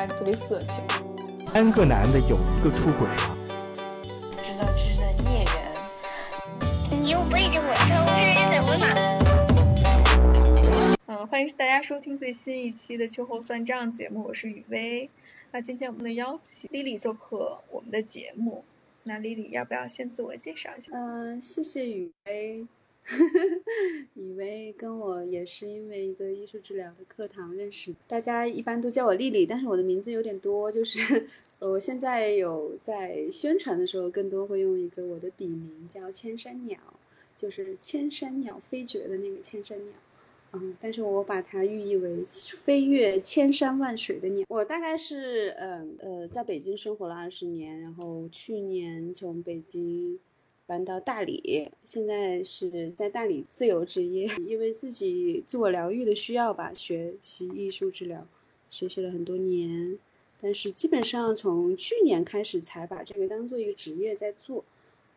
下特别色情。三个男的有一个出轨了。知道知道孽缘。你又背着我偷吃怎么嘛？嗯，欢迎大家收听最新一期的秋后算账节目，我是雨薇。那今天我们的邀请 Lily 做客我们的节目，那 Lily 要不要先自我介绍一下？嗯、谢谢雨薇。以为跟我也是因为一个艺术治疗的课堂认识，大家一般都叫我丽丽，但是我的名字有点多，就是 我现在有在宣传的时候，更多会用一个我的笔名叫千山鸟，就是千山鸟飞绝的那个千山鸟。嗯，但是我把它寓意为飞越千山万水的鸟。我大概是嗯呃在北京生活了二十年，然后去年从北京搬到大理，现在是在大理自由职业，因为自己自我疗愈的需要吧，学习艺术治疗，学习了很多年，但是基本上从去年开始才把这个当做一个职业在做，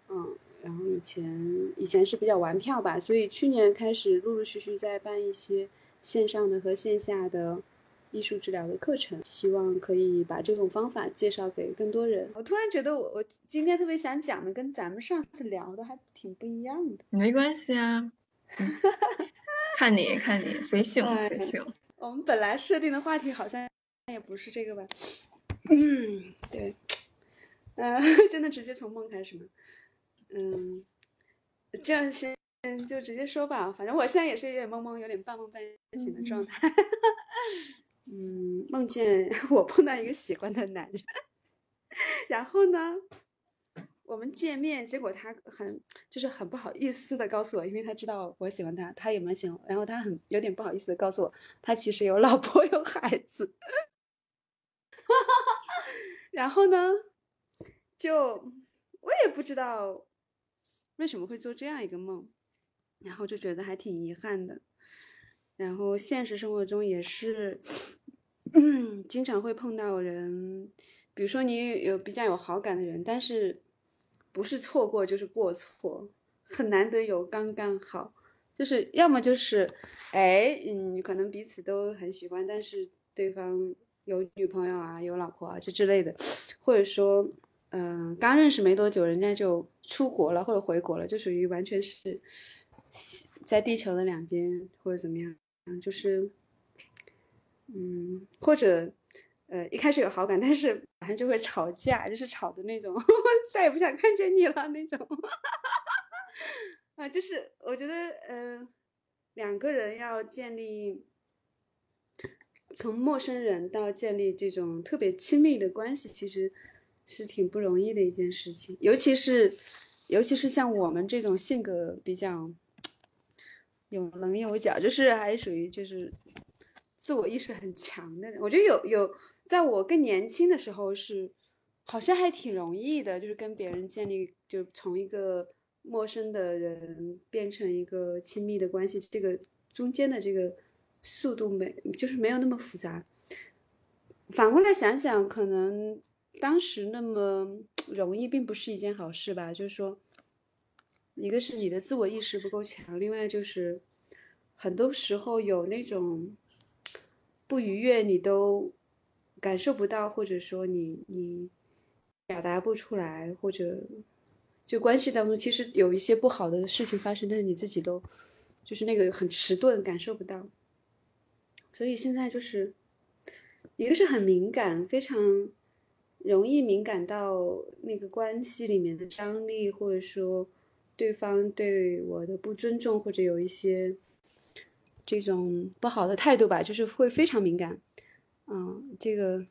嗯。然后以前以前是比较玩票吧，所以去年开始陆陆续续在办一些线上的和线下的艺术治疗的课程，希望可以把这种方法介绍给更多人。我突然觉得我我今天特别想讲的跟咱们上次聊的还挺不一样的。没关系啊，嗯看你看你随性哎随性。我们本来设定的话题好像也不是这个吧？嗯，对，呃，真的直接从梦开始吗？嗯，这样先就直接说吧，反正我现在也是有点懵懵，有点半梦半醒的状态。嗯，嗯梦见 我碰到一个喜欢的男人，然后呢，我们见面，结果他很就是很不好意思的告诉我，因为他知道我喜欢他，他也蛮喜欢，然后他很有点不好意思的告诉我，他其实有老婆 有孩子。然后呢，就我也不知道为什么会做这样一个梦，然后就觉得还挺遗憾的。然后现实生活中也是，嗯，经常会碰到人，比如说你有比较有好感的人，但是不是错过就是过错，很难得有刚刚好，就是要么就是，哎，嗯，可能彼此都很喜欢，但是对方有女朋友啊，有老婆啊，这之类的，或者说，嗯、刚认识没多久，人家就出国了或者回国了，就属于完全是在地球的两边或者怎么样，就是，嗯，或者。呃，一开始有好感，但是马上就会吵架，就是吵的那种，再也不想看见你了那种。啊，就是我觉得，呃，两个人要建立从陌生人到建立这种特别亲密的关系，其实是挺不容易的一件事情，尤其是尤其是像我们这种性格比较 有棱有角，就是还属于就是自我意识很强的人。我觉得有有，在我更年轻的时候是好像还挺容易的，就是跟别人建立就从一个陌生的人变成一个亲密的关系，这个中间的这个速度没就是没有那么复杂。反过来想想，可能当时那么容易，并不是一件好事吧。就是说，一个是你的自我意识不够强，另外就是很多时候有那种不愉悦，你都感受不到，或者说你你表达不出来，或者就关系当中其实有一些不好的事情发生，但是你自己都就是那个很迟钝，感受不到。所以现在就是一个是很敏感，非常容易敏感到那个关系里面的张力，或者说对方对我的不尊重，或者有一些这种不好的态度吧，就是会非常敏感。嗯，这个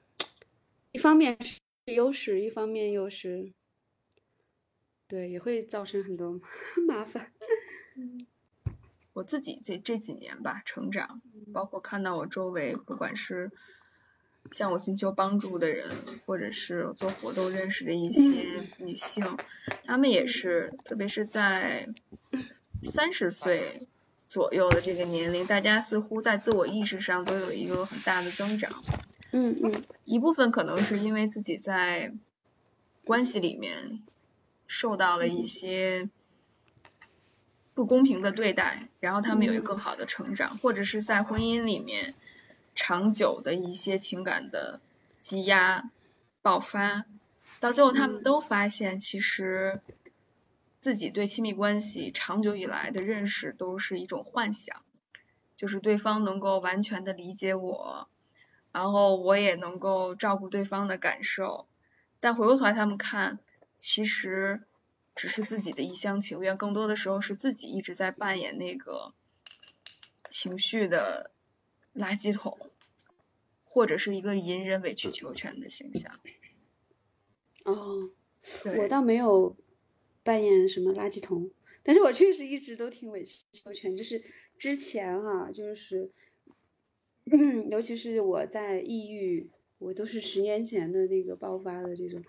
一方面是优势，一方面又是对，也会造成很多 麻烦。我自己这这几年吧，成长，包括看到我周围，不管是向我寻求帮助的人，或者是做活动认识的一些女性，她们也是，特别是在三十岁左右的这个年龄，大家似乎在自我意识上都有一个很大的增长。嗯嗯。一部分可能是因为自己在关系里面受到了一些不公平的对待，然后他们有一个更好的成长，或者是在婚姻里面长久的一些情感的积压、爆发，到最后他们都发现，其实自己对亲密关系长久以来的认识都是一种幻想，就是对方能够完全的理解我，然后我也能够照顾对方的感受，但回过头来他们看，其实只是自己的一厢情愿，更多的时候是自己一直在扮演那个情绪的垃圾桶。或者是一个隐忍委曲求全的形象。哦，我倒没有扮演什么垃圾桶，但是我确实一直都挺委曲求全。就是之前哈、就是，尤其是我在抑郁，我都是十年前的那个爆发的这种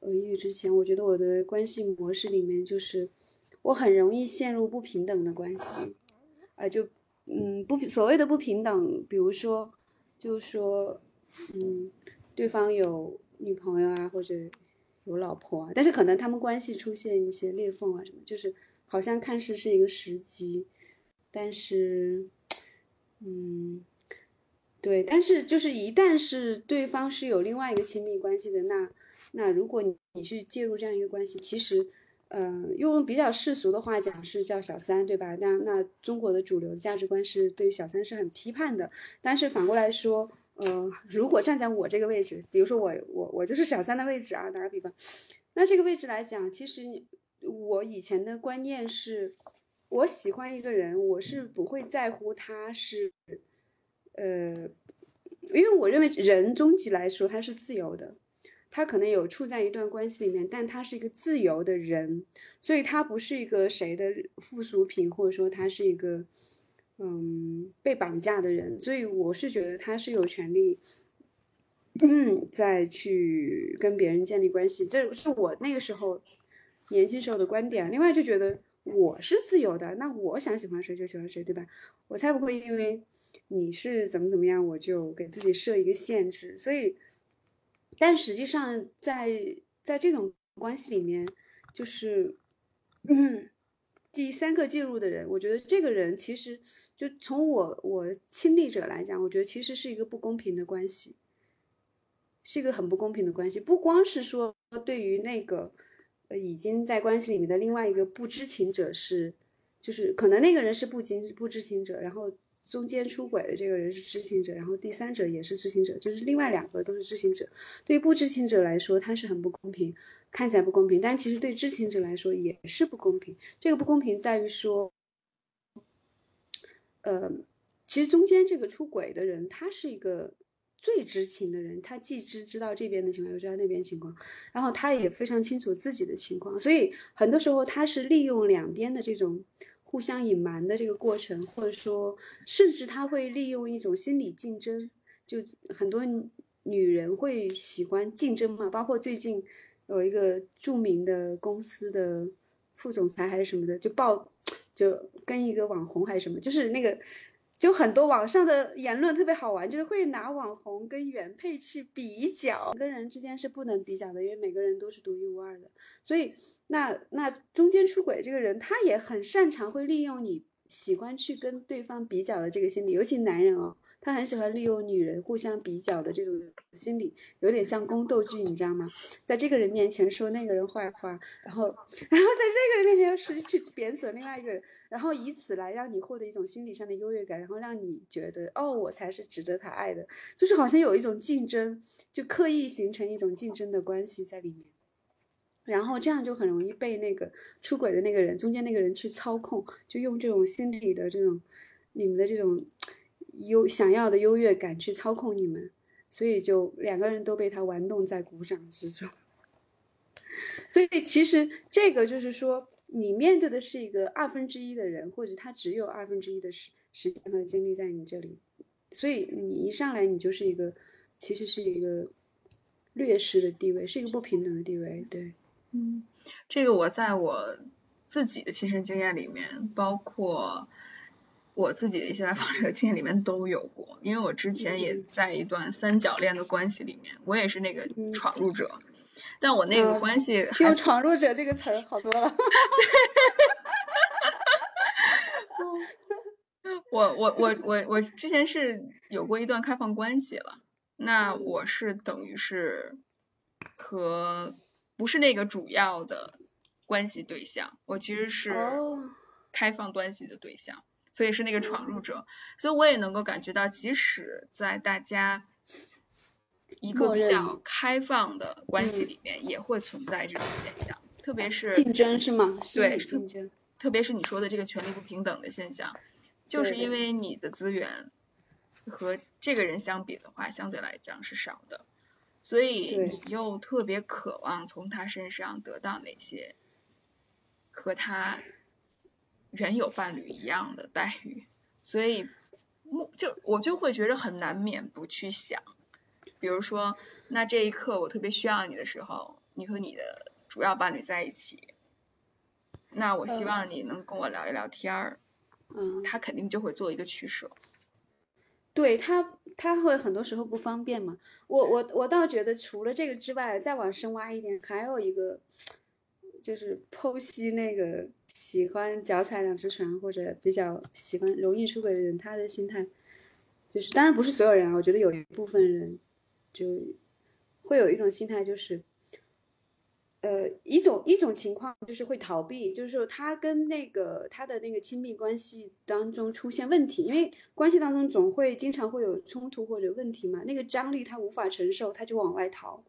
呃抑郁之前，我觉得我的关系模式里面就是我很容易陷入不平等的关系，啊、就嗯不所谓的不平等，比如说就说嗯对方有女朋友啊或者有老婆啊，但是可能他们关系出现一些裂缝啊什么，就是好像看似是一个时机，但是嗯。对，但是就是一旦是对方是有另外一个亲密关系的，那那如果你你去介入这样一个关系，其实，嗯、用比较世俗的话讲是叫小三，对吧？那那中国的主流价值观是对小三是很批判的，但是反过来说，呃，如果站在我这个位置，比如说我我我就是小三的位置啊，打个比方，那这个位置来讲，其实我以前的观念是，我喜欢一个人，我是不会在乎他是。呃，因为我认为人终极来说他是自由的，他可能有处在一段关系里面，但他是一个自由的人，所以他不是一个谁的附属品，或者说他是一个嗯被绑架的人，所以我是觉得他是有权利。嗯，再去跟别人建立关系，这是我那个时候年轻时候的观点。另外就觉得我是自由的，那我想喜欢谁就喜欢谁，对吧？我才不会因为你是怎么怎么样，我就给自己设一个限制。所以，但实际上在在这种关系里面，就是，嗯，第三个介入的人，我觉得这个人其实就从我我亲历者来讲，我觉得其实是一个不公平的关系，是一个很不公平的关系。不光是说对于那个呃已经在关系里面的另外一个不知情者是。就是可能那个人是不知不知情者，然后中间出轨的这个人是知情者，然后第三者也是知情者，就是另外两个都是知情者。对于不知情者来说，他是很不公平，看起来不公平，但其实对知情者来说也是不公平。这个不公平在于说，呃，其实中间这个出轨的人，他是一个最知情的人，他既知知道这边的情况，又知道那边情况，然后他也非常清楚自己的情况，所以很多时候他是利用两边的这种互相隐瞒的这个过程，或者说，甚至他会利用一种心理竞争，就很多女人会喜欢竞争嘛，包括最近有一个著名的公司的副总裁还是什么的，就报就跟一个网红还是什么，就是那个。就很多网上的言论特别好玩，就是会拿网红跟原配去比较，跟人之间是不能比较的，因为每个人都是独一无二的。所以，那那中间出轨这个人，他也很擅长会利用你喜欢去跟对方比较的这个心理，尤其男人哦，他很喜欢利用女人互相比较的这种心理，有点像宫斗剧，你知道吗？在这个人面前说那个人坏话，然后 然后在那个人面前实际去贬损另外一个人。然后以此来让你获得一种心理上的优越感，然后让你觉得哦，我才是值得他爱的，就是好像有一种竞争，就刻意形成一种竞争的关系在里面。然后这样就很容易被那个出轨的那个人，中间那个人去操控，就用这种心理的这种你们的这种优想要的优越感去操控你们，所以就两个人都被他玩弄在鼓掌之中。所以其实这个就是说。你面对的是一个二分之一的人，或者他只有二分之一的时时间和精力在你这里，所以你一上来你就是一个，其实是一个劣势的地位，是一个不平等的地位。对，嗯，这个我在我自己的亲身经验里面，包括我自己的一些来访者经验里面都有过，因为我之前也在一段三角恋的关系里面，我也是那个闯入者。但我那个关系还用“闯入者”这个词儿好多了。我我我我我之前是有过一段开放关系了，那我是等于是和不是那个主要的关系对象，我其实是哦，开放关系的对象，所以是那个闯入者，所以我也能够感觉到，即使在大家一个比较开放的关系里面，也会存在这种现象，特别是竞争是吗？对是竞争。特别是你说的这个权利不平等的现象，就是因为你的资源和这个人相比的话，相对来讲是少的，所以你又特别渴望从他身上得到那些和他原有伴侣一样的待遇，所以目就我就会觉得很难免不去想，比如说，那这一刻我特别需要你的时候，你和你的主要伴侣在一起。那我希嗯望你能跟我聊一聊天儿，嗯，他肯定就会做一个取舍。对他，他会很多时候不方便嘛。我我我倒觉得除了这个之外，再往深挖一点，还有一个就是剖析那个喜欢脚踩两只船或者比较喜欢容易出轨的人，他的心态，就是当然不是所有人啊，我觉得有一部分人就会有一种心态，就是。呃，一种一种情况就是会逃避，就是说他跟那个他的那个亲密关系当中出现问题，因为关系当中总会经常会有冲突或者问题嘛，那个张力他无法承受，他就往外逃，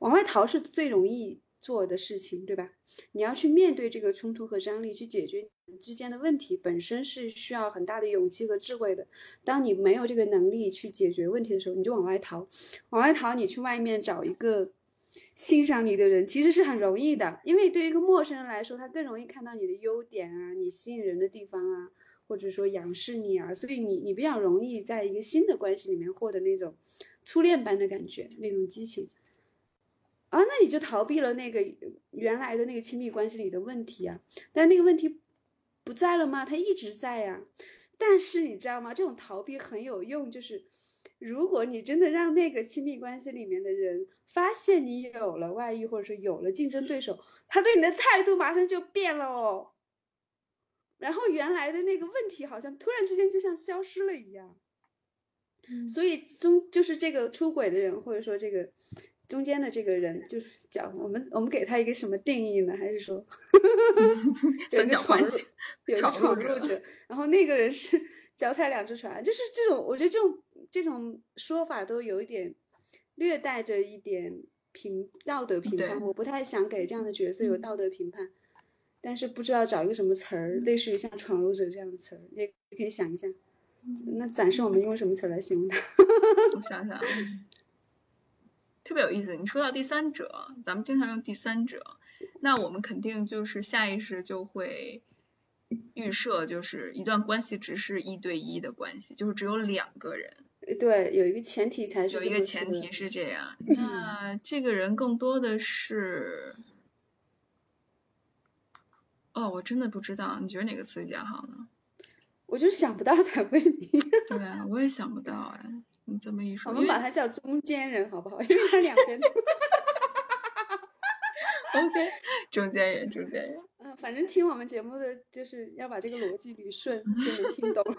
往外逃是最容易做的事情，对吧？你要去面对这个冲突和张力，去解决你们之间的问题，本身是需要很大的勇气和智慧的。当你没有这个能力去解决问题的时候，你就往外逃，往外逃，你去外面找一个。欣赏你的人其实是很容易的，因为对于一个陌生人来说，他更容易看到你的优点啊，你吸引人的地方啊，或者说仰视你啊，所以你你比较容易在一个新的关系里面获得那种初恋般的感觉，那种激情。啊，那你就逃避了那个原来的那个亲密关系里的问题啊，但那个问题不在了吗？它一直在呀、但是你知道吗？这种逃避很有用，就是。如果你真的让那个亲密关系里面的人发现你有了外遇，或者说有了竞争对手，他对你的态度马上就变了哦。然后原来的那个问题好像突然之间就像消失了一样。所以中就是这个出轨的人，或者说这个中间的这个人，就是讲我们我们给他一个什么定义呢？还是说 有一三个闯入个闯入者然后那个人是 脚踩两只船，就是这种，我觉得这种这种说法都有一点略带着一点评道德评判，我不太想给这样的角色有道德评判，但是不知道找一个什么词儿，类似于像闯入者这样的词儿，也可以想一下。那暂时我们用什么词儿来形容他？我想想，特别有意思。你说到第三者，咱们经常用第三者，那我们肯定就是下意识就会预设，就是一段关系只是一对一的关系，就是只有两个人，对，有一个前提才是有一个前提是这样。那这个人更多的是，哦，我真的不知道，你觉得哪个词比较好呢？我就想不到才问你。对啊，我也想不到哎，你这么一说，我们把他叫中间人好不好？因为他两边都。OK，中间人，中间人。嗯，反正听我们节目的就是要把这个逻辑捋顺，就能听懂了。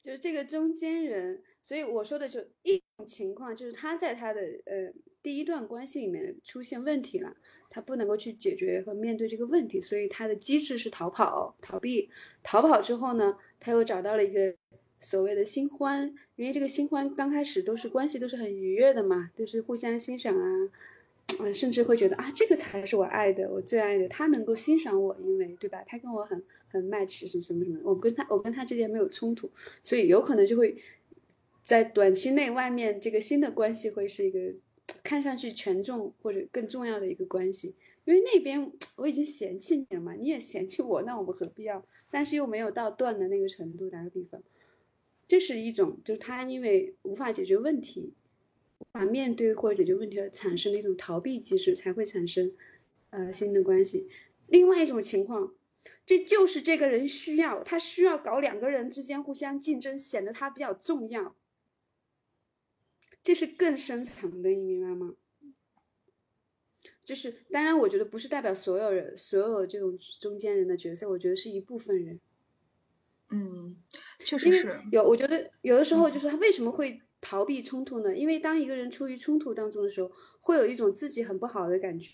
就是这个中间人，所以我说的就一种情况，就是他在他的呃第一段关系里面出现问题了，他不能够去解决和面对这个问题，所以他的机制是逃跑、逃避。逃跑之后呢，他又找到了一个所谓的新欢，因为这个新欢刚开始都是关系都是很愉悦的嘛，都是互相欣赏啊。嗯，甚至会觉得啊，这个才是我爱的，我最爱的，他能够欣赏我，因为对吧？他跟我很很 match，什么什么什么，我跟他我跟他之间没有冲突，所以有可能就会在短期内，外面这个新的关系会是一个看上去权重或者更重要的一个关系，因为那边我已经嫌弃你了嘛，你也嫌弃我，那我们何必要？但是又没有到断的那个程度。打个比方，这是一种，就是他因为无法解决问题。无法面对或者解决问题而产生的一种逃避机制，才会产生呃新的关系。另外一种情况，这就是这个人需要，他需要搞两个人之间互相竞争，显得他比较重要。这是更深层的，你明白吗？就是当然，我觉得不是代表所有人，所有这种中间人的角色，我觉得是一部分人。嗯，确实是。有，我觉得有的时候就是他为什么会逃避冲突呢？因为当一个人处于冲突当中的时候，会有一种自己很不好的感觉，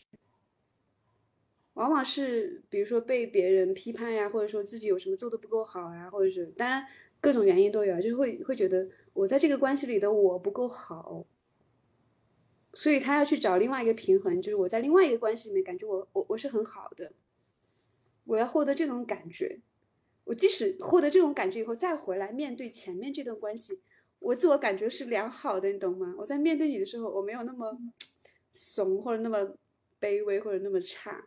往往是比如说被别人批判呀，或者说自己有什么做的不够好呀，或者是当然各种原因都有，就是会会觉得我在这个关系里的我不够好，所以他要去找另外一个平衡，就是我在另外一个关系里面感觉我我我是很好的，我要获得这种感觉。我即使获得这种感觉以后，再回来面对前面这段关系，我自我感觉是良好的，你懂吗？我在面对你的时候，我没有那么怂，或者那么卑微，或者那么差。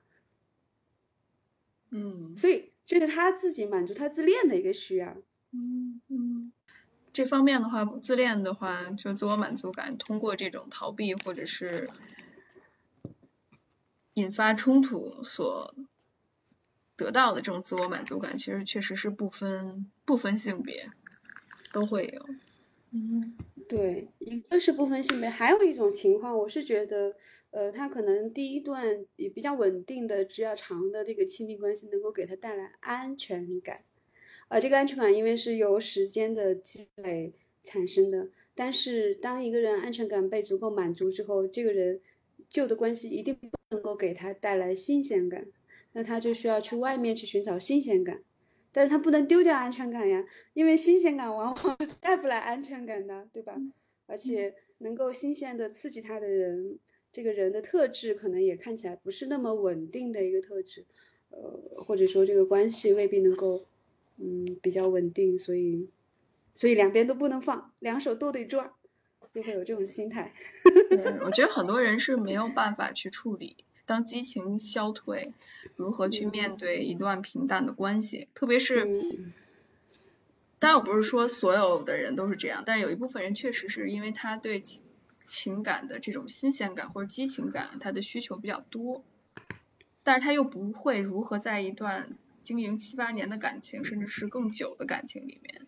嗯所以这是他自己满足他自恋的一个需要。嗯嗯，这方面的话，自恋的话，就自我满足感，通过这种逃避或者是引发冲突所得到的这种自我满足感，其实确实是不分不分性别都会有。嗯对，一个是不分性别，还有一种情况，我是觉得，呃，他可能第一段也比较稳定的、比较长的这个亲密关系，能够给他带来安全感，呃，这个安全感因为是由时间的积累产生的，但是当一个人安全感被足够满足之后，这个人旧的关系一定不能够给他带来新鲜感，那他就需要去外面去寻找新鲜感。但是他不能丢掉安全感呀，因为新鲜感往往 是带不来安全感的，对吧？而且能够新鲜的刺激他的人，这个人的特质可能也看起来不是那么稳定的一个特质，呃，或者说这个关系未必能够，嗯，比较稳定，所以，所以两边都不能放，两手都得抓，就会有这种心态。对，我觉得很多人是没有办法去处理，当激情消退，如何去面对一段平淡的关系，特别是。嗯。当然，我不是说所有的人都是这样，但有一部分人确实是因为他对情情感的这种新鲜感或者激情感，他的需求比较多，但是他又不会如何在一段经营七八年的感情，甚至是更久的感情里面，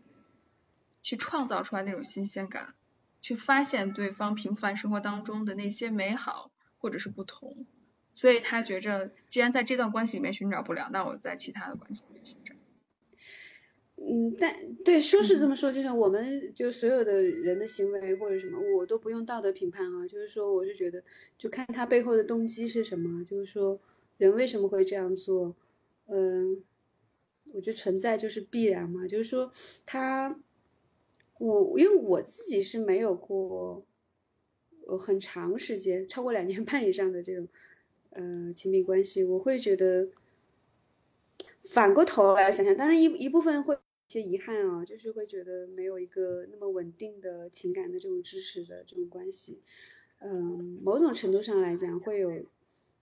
去创造出来那种新鲜感，去发现对方平凡生活当中的那些美好或者是不同，所以他觉着，既然在这段关系里面寻找不了，那我在其他的关系里面寻找。嗯，但对，说是这么说，就是我们就所有的人的行为或者什么，我都不用道德评判啊。就是说，我是觉得，就看他背后的动机是什么。就是说，人为什么会这样做？嗯，我觉得存在就是必然嘛。就是说，他，我因为我自己是没有过，呃，很长时间，超过两年半以上的这种，呃，亲密关系，我会觉得，反过头来想想，当然一一部分会。一些遗憾啊，就是会觉得没有一个那么稳定的情感的这种支持的这种关系，嗯，某种程度上来讲会有，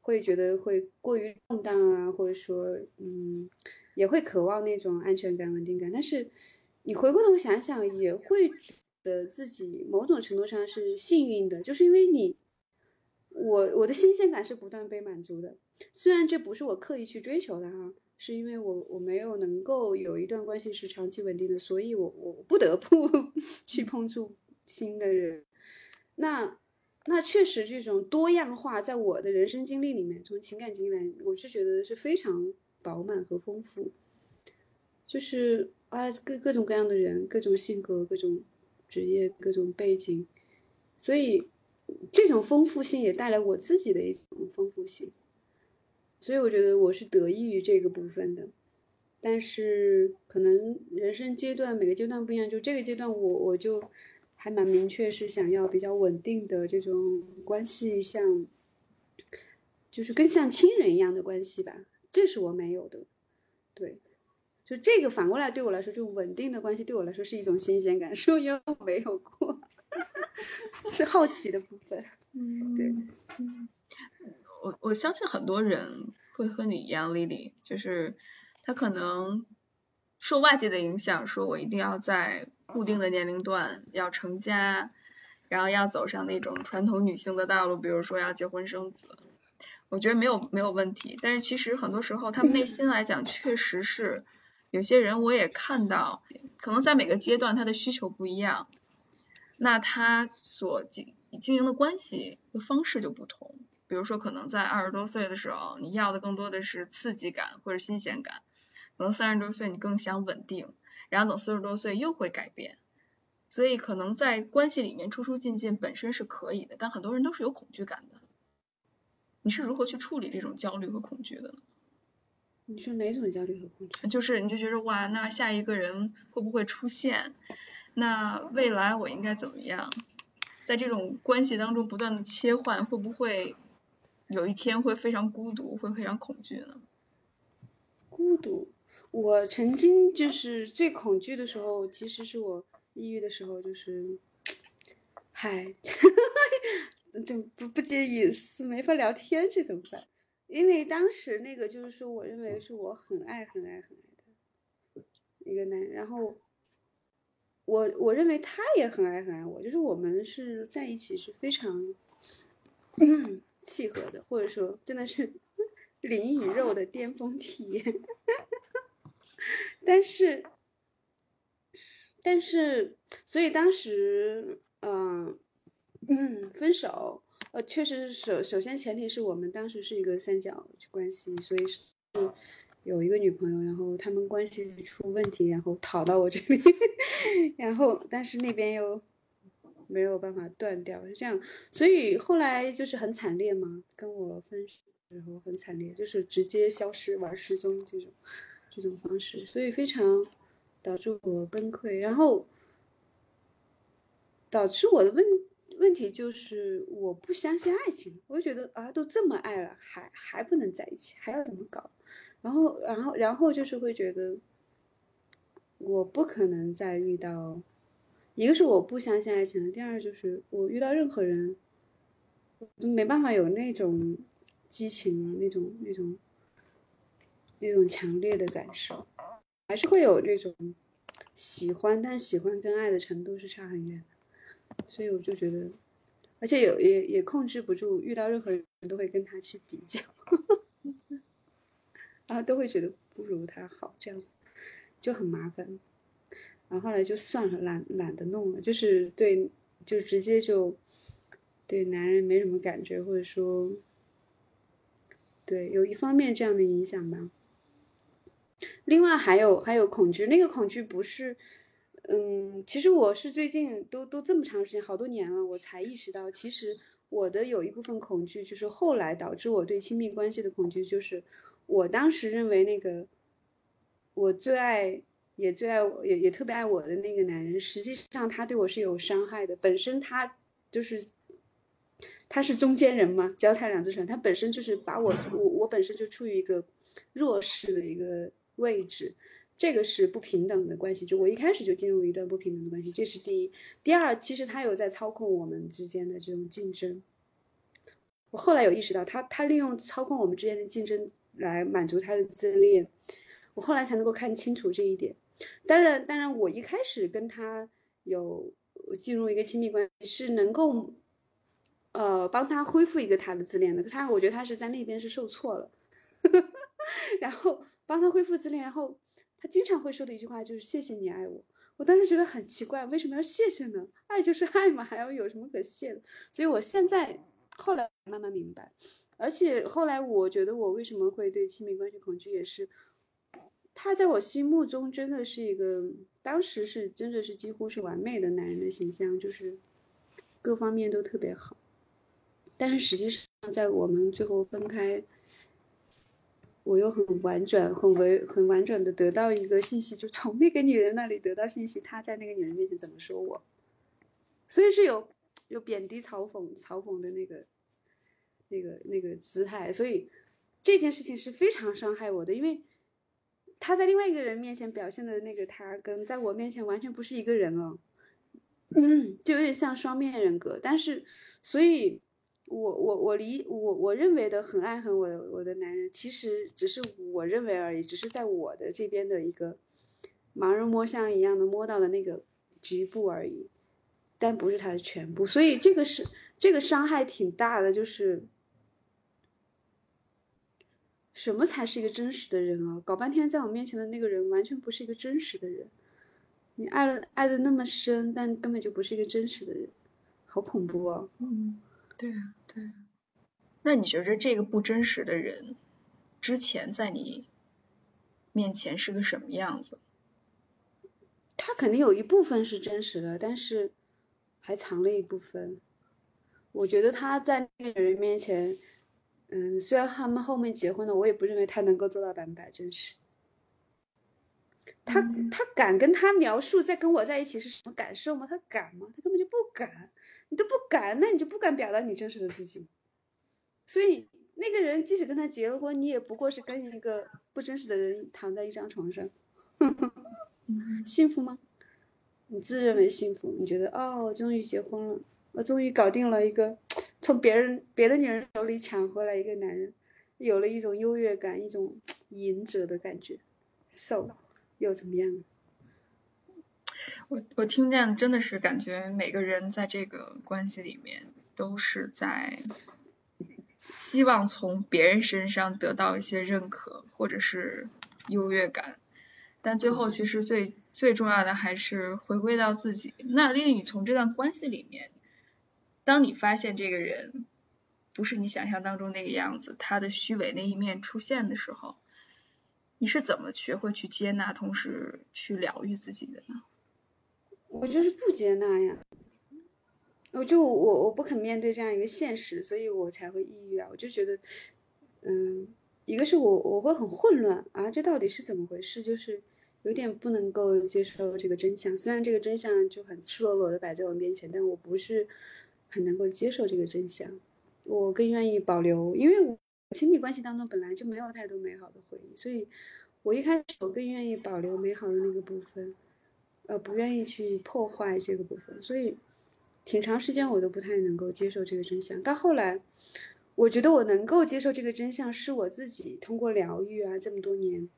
会觉得会过于动荡啊，或者说，嗯，也会渴望那种安全感、稳定感。但是你回过头想想，也会觉得自己某种程度上是幸运的，就是因为你，我我的新鲜感是不断被满足的，虽然这不是我刻意去追求的哈。是因为我我没有能够有一段关系是长期稳定的，所以我我不得不 去碰触新的人。那那确实这种多样化，在我的人生经历里面，从情感经历来，我是觉得是非常饱满和丰富。就是啊，各各种各样的人，各种性格，各种职业，各种背景，所以这种丰富性也带来我自己的一种丰富性。所以我觉得我是得益于这个部分的，但是可能人生阶段每个阶段不一样，就这个阶段我我就还蛮明确是想要比较稳定的这种关系，像就是更像亲人一样的关系吧，这是我没有的，对，就这个反过来对我来说，这种稳定的关系对我来说是一种新鲜感，是因为我没有过，是好奇的部分，嗯，对。我我相信很多人会和你一样，Lily，就是他可能受外界的影响，说我一定要在固定的年龄段要成家，然后要走上那种传统女性的道路，比如说要结婚生子。我觉得没有没有问题，但是其实很多时候他们内心来讲，确实是有些人我也看到，可能在每个阶段他的需求不一样，那他所经经营的关系的方式就不同。比如说，可能在二十多岁的时候，你要的更多的是刺激感或者新鲜感；可能三十多岁你更想稳定，然后等四十多岁又会改变。所以可能在关系里面出出进进本身是可以的，但很多人都是有恐惧感的。你是如何去处理这种焦虑和恐惧的呢？你是哪种焦虑和恐惧？就是你就觉得哇，那下一个人会不会出现？那未来我应该怎么样？在这种关系当中不断的切换，会不会有一天会非常孤独，会非常恐惧呢？孤独，我曾经就是最恐惧的时候，其实是我抑郁的时候，就是，嗨，就不不接隐私，没法聊天，这怎么办？因为当时那个就是说，我认为是我很爱很爱很爱的一个男人，然后我我认为他也很爱很爱我，就是我们是在一起是非常 契合的，或者说真的是 灵与肉的巅峰体验。但是，但是，所以当时，嗯、嗯，分手，呃，确实是首首先前提是我们当时是一个三角关系，所以是有一个女朋友，然后他们关系出问题，然后逃到我这里，然后但是那边又没有办法断掉，是这样，所以后来就是很惨烈嘛，跟我分手之后很惨烈，就是直接消失玩失踪这种这种方式，所以非常导致我崩溃，然后导致我的问问题就是我不相信爱情，我就觉得啊都这么爱了，还还不能在一起，还要怎么搞？然后然后然后就是会觉得我不可能再遇到，一个是我不相信爱情了，第二就是我遇到任何人，我都没办法有那种激情啊，那种那种那种强烈的感受，还是会有这种喜欢，但喜欢跟爱的程度是差很远的，所以我就觉得，而且有也也控制不住，遇到任何人都会跟他去比较，然后都会觉得不如他好，这样子就很麻烦。然后后来就算了，懒懒得弄了，就是对，就直接就对男人没什么感觉，或者说，对，有一方面这样的影响吧。另外还有还有恐惧，那个恐惧不是，嗯，其实我是最近都都这么长时间，好多年了，我才意识到，其实我的有一部分恐惧，就是后来导致我对亲密关系的恐惧，就是我当时认为那个我最爱也最爱也也特别爱我的那个男人，实际上他对我是有伤害的，本身他就是。他是中间人嘛，脚踩两只船，他本身就是把我我我本身就处于一个弱势的一个位置，这个是不平等的关系。就我一开始就进入一段不平等的关系，这是第一。第二，其实他有在操控我们之间的这种竞争。我后来有意识到他，他利用操控我们之间的竞争来满足他的自恋。我后来才能够看清楚这一点。当然，当然，我一开始跟他有进入一个亲密关系，是能够。呃，帮他恢复一个他的自恋的，他我觉得他是在那边是受挫了，然后帮他恢复自恋，然后他经常会说的一句话就是谢谢你爱我，我当时觉得很奇怪，为什么要谢谢呢？爱就是爱嘛，还要有什么可谢的？所以我现在后来慢慢明白，而且后来我觉得我为什么会对亲密关系恐惧，也是他在我心目中真的是一个，当时是真的是几乎是完美的男人的形象，就是各方面都特别好。但是实际上，在我们最后分开，我又很婉转、很委、很婉转的得到一个信息，就从那个女人那里得到信息，她在那个女人面前怎么说我，所以是有有贬低、嘲讽、嘲讽的那个、那个、那个姿态，所以这件事情是非常伤害我的，因为他在另外一个人面前表现的那个他，跟在我面前完全不是一个人了，嗯，就有点像双面人格，但是所以。我我我理我我认为的很爱很我的我的男人，其实只是我认为而已，只是在我的这边的一个盲人摸象一样的摸到的那个局部而已，但不是他的全部，所以这个是这个伤害挺大的，就是什么才是一个真实的人啊？搞半天在我面前的那个人完全不是一个真实的人，你爱了爱的那么深，但根本就不是一个真实的人，好恐怖啊！嗯。对啊，对啊。那你觉着这个不真实的人，之前在你面前是个什么样子？他他肯定有一部分是真实的，但是还藏了一部分。我觉得他在那个人面前，嗯，虽然他们后面结婚了，我也不认为他能够做到百分百真实。他他敢跟他描述在跟我在一起是什么感受吗？他敢吗？他根本就不敢。你都不敢，那你就不敢表达你真实的自己。所以那个人即使跟他结了婚，你也不过是跟一个不真实的人躺在一张床上，幸福吗？你自认为幸福？你觉得哦，我终于结婚了，我终于搞定了一个从别人别的女人手里抢回来一个男人，有了一种优越感，一种赢者的感觉。So 又怎么样？我我听见真的是感觉每个人在这个关系里面都是在希望从别人身上得到一些认可或者是优越感，但最后其实最最重要的还是回归到自己。那丽丽，你从这段关系里面，当你发现这个人不是你想象当中那个样子，他的虚伪那一面出现的时候，你是怎么学会去接纳，同时去疗愈自己的呢？我就是不接纳呀，我就我我不肯面对这样一个现实，所以我才会抑郁啊。我就觉得，嗯，一个是我我会很混乱啊，这到底是怎么回事？就是有点不能够接受这个真相。虽然这个真相就很赤裸裸的摆在我面前，但我不是很能够接受这个真相。我更愿意保留，因为我亲密关系当中本来就没有太多美好的回忆，所以我一开始我更愿意保留美好的那个部分。呃，不愿意去破坏这个部分，所以挺长时间我都不太能够接受这个真相。到后来，我觉得我能够接受这个真相，是我自己通过疗愈啊，这么多年，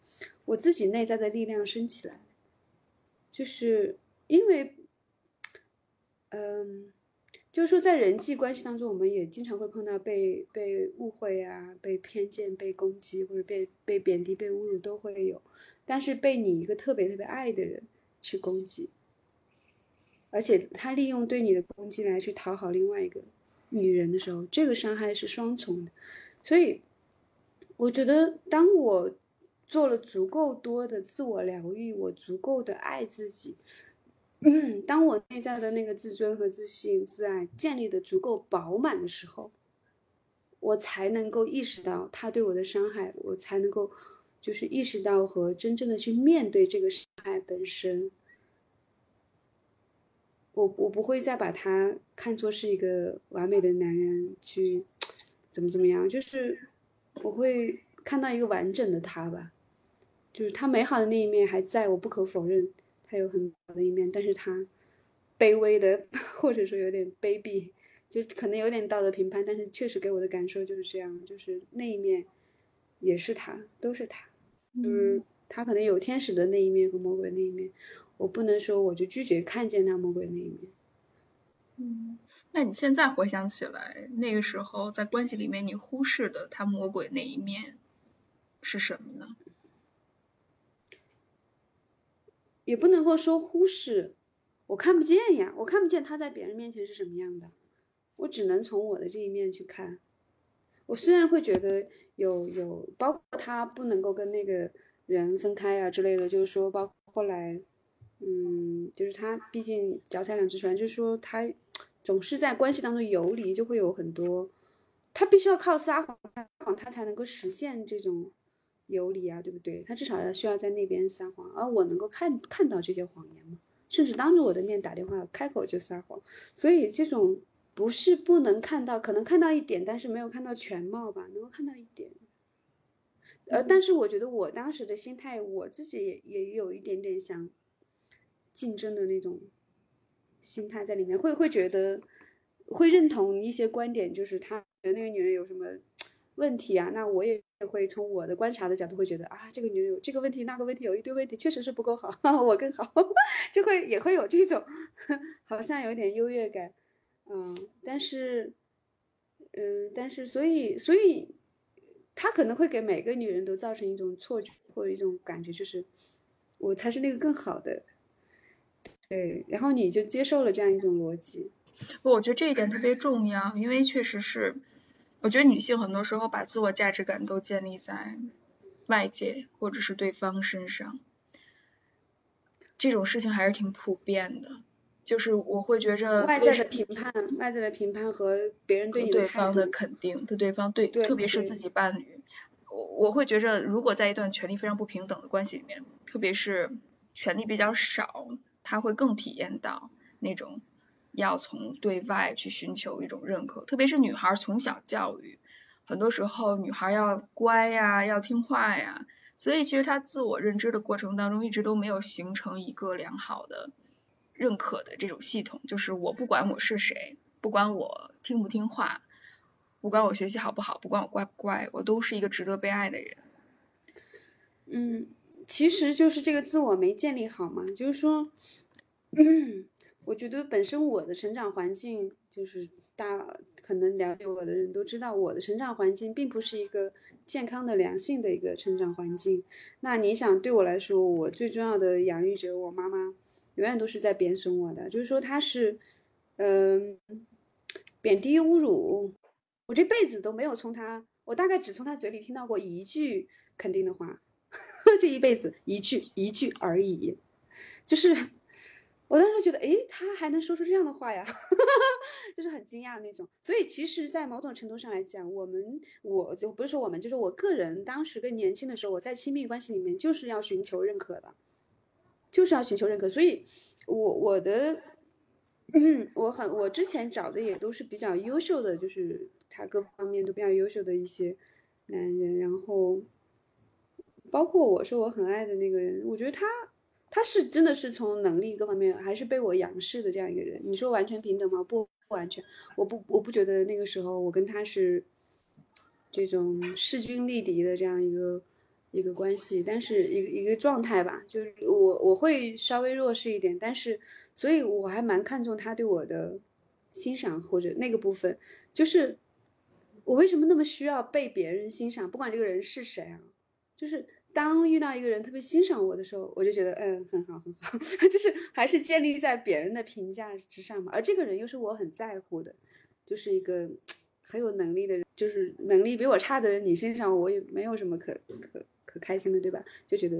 我自己内在的力量升起来。就是因为，嗯，就是说在人际关系当中，我们也经常会碰到被被误会啊、被偏见、被攻击或者被被贬低、被侮辱都会有，但是被你一个特别特别爱的人。去攻击，而且他利用对你的攻击来去讨好另外一个女人的时候，这个伤害是双重的。所以，我觉得当我做了足够多的自我疗愈，我足够的爱自己，当我内在的那个自尊和自信、自爱建立的足够饱满的时候，我才能够意识到他对我的伤害，我才能够。就是意识到和真正的去面对这个伤害本身，我我不会再把他看作是一个完美的男人去怎么怎么样，就是我会看到一个完整的他吧，就是他美好的那一面还在，我不可否认他有很好的一面，但是他卑微的或者说有点卑鄙，就可能有点道德评判，但是确实给我的感受就是这样，就是那一面也是他，都是他。就是，他可能有天使的那一面和魔鬼那一面，我不能说我就拒绝看见他魔鬼那一面。嗯，那你现在回想起来，那个时候在关系里面你忽视的他魔鬼那一面是什么呢？也不能够说忽视，我看不见呀，我看不见他在别人面前是什么样的，我只能从我的这一面去看。我虽然会觉得有有，包括他不能够跟那个人分开啊之类的，就是说，包括后来，嗯，就是他毕竟脚踩两只船，就是说他总是在关系当中游离，就会有很多，他必须要靠撒谎，撒谎他才能够实现这种有理啊，对不对？他至少要需要在那边撒谎，而我能够看看到这些谎言嘛，甚至当着我的面打电话，开口就撒谎，所以这种。不是不能看到，可能看到一点，但是没有看到全貌吧，能够看到一点。呃，但是我觉得我当时的心态，我自己也也有一点点想竞争的那种心态在里面，会会觉得会认同一些观点，就是他觉得那个女人有什么问题啊，那我也会从我的观察的角度会觉得啊，这个女人有这个问题，那个问题，有一堆问题，确实是不够好，我更好，就会也会有这种 好像有点优越感。嗯，但是，嗯，但是，所以，所以，他可能会给每个女人都造成一种错觉或者一种感觉，就是我才是那个更好的，对，然后你就接受了这样一种逻辑。不我觉得这一点特别重要，因为确实是，我觉得女性很多时候把自我价值感都建立在外界或者是对方身上。这种事情还是挺普遍的，就是我会觉着外在的评判、外在的评判和别人对你对方的，肯定，对对方对，对特别是自己伴侣，我我会觉着，如果在一段权力非常不平等的关系里面，特别是权力比较少，他会更体验到那种要从对外去寻求一种认可，特别是女孩从小教育，很多时候女孩要乖呀，要听话呀，所以其实她自我认知的过程当中，一直都没有形成一个良好的认可的这种系统，就是我不管我是谁，不管我听不听话，不管我学习好不好，不管我乖不乖，我都是一个值得被爱的人。嗯，其实就是这个自我没建立好嘛，就是说，我觉得本身我的成长环境就是大，可能了解我的人都知道，我的成长环境并不是一个健康的、良性的一个成长环境。那你想，对我来说，我最重要的养育者，我妈妈，永远都是在贬损我的，就是说她是，嗯、贬低侮辱，我这辈子都没有从她，我大概只从她嘴里听到过一句肯定的话。这一辈子一句一句而已，就是我当时觉得，诶，他还能说出这样的话呀，就是很惊讶的那种。所以其实，在某种程度上来讲，我们我就不是说我们，就是我个人当时更年轻的时候，我在亲密关系里面就是要寻求认可的，就是要寻求认可。所以我我的。我很，我之前找的也都是比较优秀的，就是他各方面都比较优秀的一些男人，然后包括我说我很爱的那个人，我觉得他他是真的是从能力各方面还是被我仰视的这样一个人。你说完全平等吗？不不完全，我不我不觉得那个时候我跟他是这种势均力敌的这样一个一个关系，但是一个一个状态吧，就是我我会稍微弱势一点，但是所以我还蛮看重他对我的欣赏或者那个部分，就是我为什么那么需要被别人欣赏，不管这个人是谁啊，就是当遇到一个人特别欣赏我的时候，我就觉得嗯很好很好，就是还是建立在别人的评价之上嘛，而这个人又是我很在乎的，就是一个 很有能力的人，就是能力比我差的人，你欣赏我，我也没有什么可可可开心的，对吧？就觉得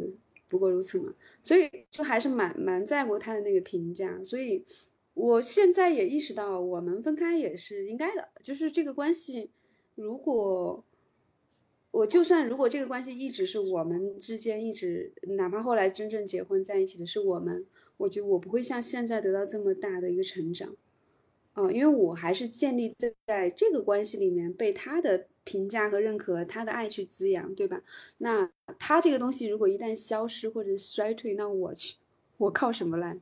不过如此嘛，所以就还是蛮蛮在乎他的那个评价，所以我现在也意识到，我们分开也是应该的，就是这个关系，如果我就算如果这个关系一直是我们之间一直，哪怕后来真正结婚在一起的是我们，我觉得我不会像现在得到这么大的一个成长，啊、因为我还是建立在在这个关系里面被他的评价和认可，他的爱去滋养，对吧？那他这个东西如果一旦消失或者衰退，那我去，我靠什么来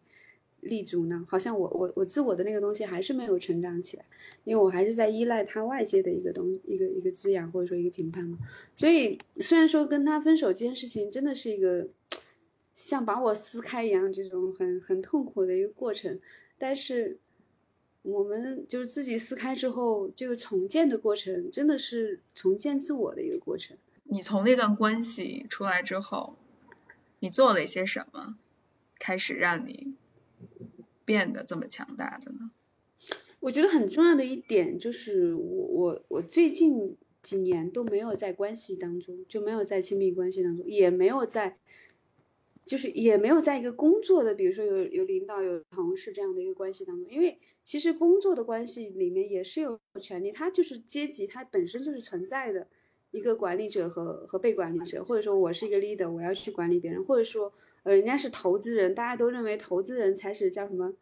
立足呢？好像我我我自我的那个东西还是没有成长起来，因为我还是在依赖他外界的一个东一个一个滋养或者说一个评判嘛。所以虽然说跟他分手这件事情真的是一个像把我撕开一样这种很很痛苦的一个过程，但是我们就是自己撕开之后，这个重建的过程真的是重建自我的一个过程。你从那段关系出来之后，你做了一些什么，开始让你变得这么强大的呢？我觉得很重要的一点就是我我我最近几年都没有在关系当中，就没有在亲密关系当中，也没有在，就是也没有在一个工作的，比如说有有领导有同事这样的一个关系当中，因为其实工作的关系里面也是有权利，它就是阶级，它本身就是存在的。一个管理者和和被管理者，或者说我是一个 leader，我要去管理别人，或者说呃人家是投资人，大家都认为投资人才是叫什么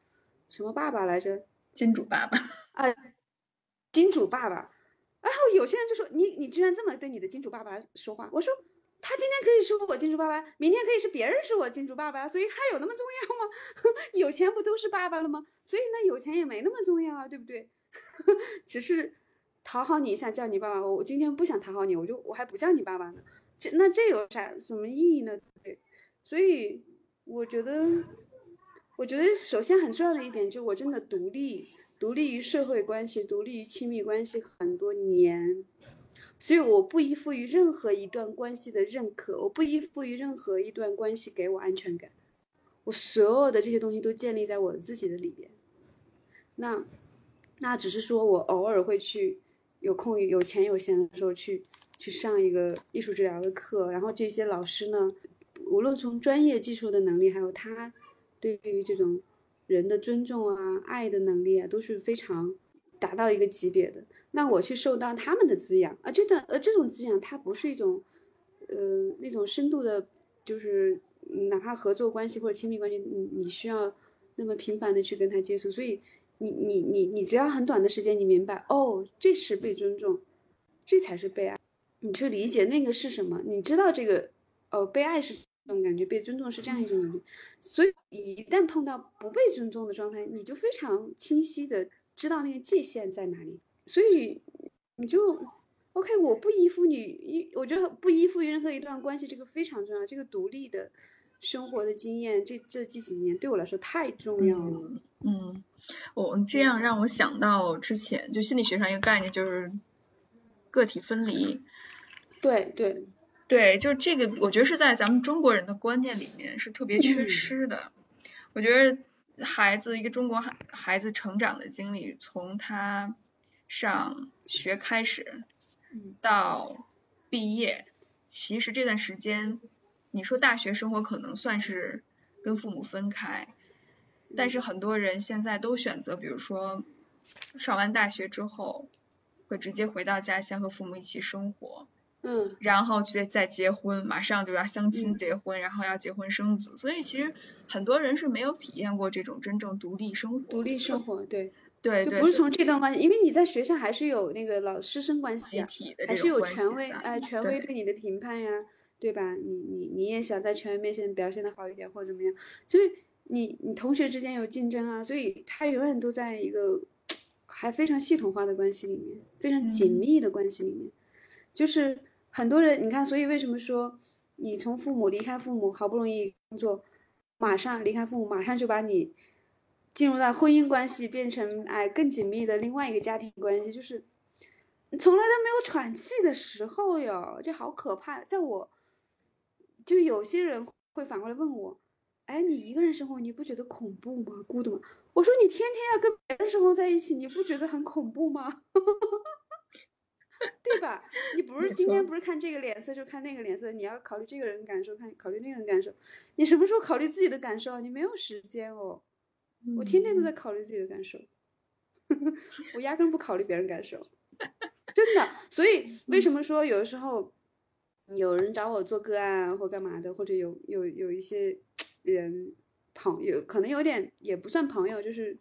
什么爸爸来着？金主爸爸，金主爸爸。然后有些人就说你你居然这么对你的金主爸爸说话，我说他今天可以是我金主爸爸，明天可以是别人是我金主爸爸，所以他有那么重要吗？有钱不都是爸爸了吗？所以呢，有钱也没那么重要啊，对不对？只是讨好你一下叫你爸爸，我今天不想讨好你，我就我还不叫你爸爸呢，这那这有啥什么意义呢？对，所以我觉得，我觉得首先很重要的一点就是我真的独立，独立于社会关系，独立于亲密关系很多年，所以我不依附于任何一段关系的认可，我不依附于任何一段关系给我安全感，我所有的这些东西都建立在我自己的里边。那那只是说我偶尔会去有空有钱有闲的时候去去上一个艺术治疗的课，然后这些老师呢，无论从专业技术的能力，还有他对于这种人的尊重啊、爱的能力啊，都是非常达到一个级别的。那我去受到他们的滋养，而这段而这种滋养，它不是一种呃那种深度的，就是哪怕合作关系或者亲密关系，你你需要那么频繁的去跟他接触，所以你你你你只要很短的时间，你明白哦，这是被尊重，这才是被爱。你去理解那个是什么，你知道这个哦，被爱是这种感觉，被尊重是这样一种感觉，所以一旦碰到不被尊重的状态，你就非常清晰的知道那个界限在哪里，所以你就 OK，我不依附你，依我觉得不依附于任何一段关系，这个非常重要，这个独立的生活的经验，这这这几年对我来说太重要了。嗯嗯，我这样让我想到之前就心理学上一个概念，就是个体分离。对对，对，就这个，我觉得是在咱们中国人的观念里面是特别缺失的。我觉得孩子一个中国孩孩子成长的经历，从他上学开始嗯到毕业，其实这段时间，你说大学生活可能算是跟父母分开，但是很多人现在都选择，比如说上完大学之后，会直接回到家乡和父母一起生活。嗯。然后再再结婚，马上就要相亲嗯。结婚，然后要结婚生子，所以其实很多人是没有体验过这种真正独立生活。独立生活，对，对对，就不是从这段关系，因为你在学校还是有那个老师生关系集啊，体的还是有权威，在哎，权威对。对你的评判呀，对吧？你你你也想在权威面前表现的好一点，或者怎么样，所以你你同学之间有竞争啊，所以他永远都在一个还非常系统化的关系里面，非常紧嗯密的关系里面，就是很多人，你看，所以为什么说你从父母离开父母，好不容易工作，马上离开父母，马上就把你进入到婚姻关系，变成哎更紧密的另外一个家庭关系，就是你从来都没有喘气的时候哟，这好可怕。在我，就有些人会反过来问我，哎，你一个人生活，你不觉得恐怖吗？孤独吗？我说你天天要跟别人生活在一起，你不觉得很恐怖吗？对吧？你不是今天不是看这个脸色就看那个脸色，你要考虑这个人感受，看考虑那个人感受。你什么时候考虑自己的感受啊？你没有时间哦。我天天都在考虑自己的感受，我压根不考虑别人感受，真的。所以为什么说有的时候有人找我做个案或干嘛的，或者有有有一些人朋友可能有点也不算朋友，就是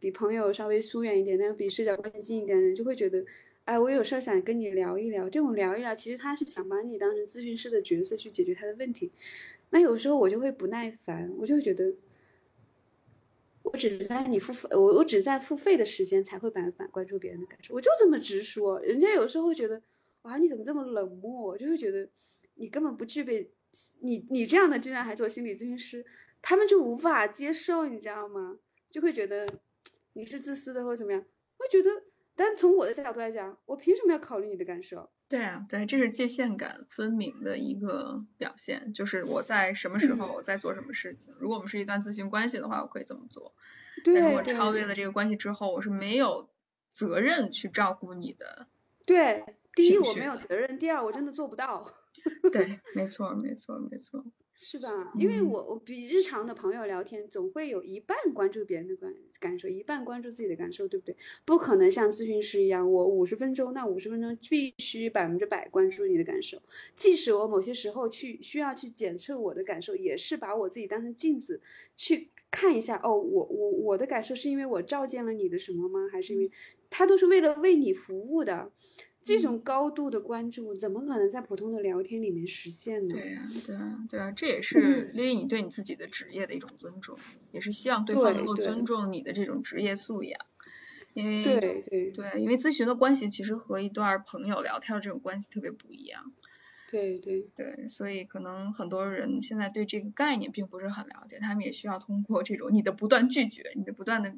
比朋友稍微疏远一点，但比社交关系近一点的人，就会觉得，哎，我有事想跟你聊一聊。这种聊一聊，其实他是想把你当成咨询师的角色去解决他的问题。那有时候我就会不耐烦，我就会觉得。我只在你付费，我我只在付费的时间才会把反关注别人的感受，我就这么直说。人家有时候会觉得，哇，你怎么这么冷漠？就会觉得你根本不具备，你你这样的竟然还做心理咨询师，他们就无法接受，你知道吗？就会觉得你是自私的或者怎么样。我觉得，但从我的角度来讲，我凭什么要考虑你的感受？对啊，对，这是界限感分明的一个表现，就是我在什么时候我在做什么事情。如果我们是一段咨询关系的话，我可以这么做。对但是我超越了这个关系之后，我是没有责任去照顾你的。对，第一我没有责任，第二我真的做不到。对，没错，没错，没错。是吧？因为嗯我我比日常的朋友聊天，总会有一半关注别人的感感受，一半关注自己的感受，对不对？不可能像咨询师一样，我五十分钟，那五十分钟必须百分之百关注你的感受。即使我某些时候去需要去检测我的感受，也是把我自己当成镜子去看一下。哦，我我我的感受是因为我照见了你的什么吗？还是因为他都是为了为你服务的？这种高度的关注，怎么可能在普通的聊天里面实现呢？对呀、对啊，对啊，这也嗯是丽丽你对你自己的职业的一种尊重，也是希望对方能够尊重你的这种职业素养。因为对对对，因为咨询的关系其实和一段朋友聊天的这种关系特别不一样。对对。对，所以可能很多人现在对这个概念并不是很了解，他们也需要通过这种你的不断拒绝，你的不断的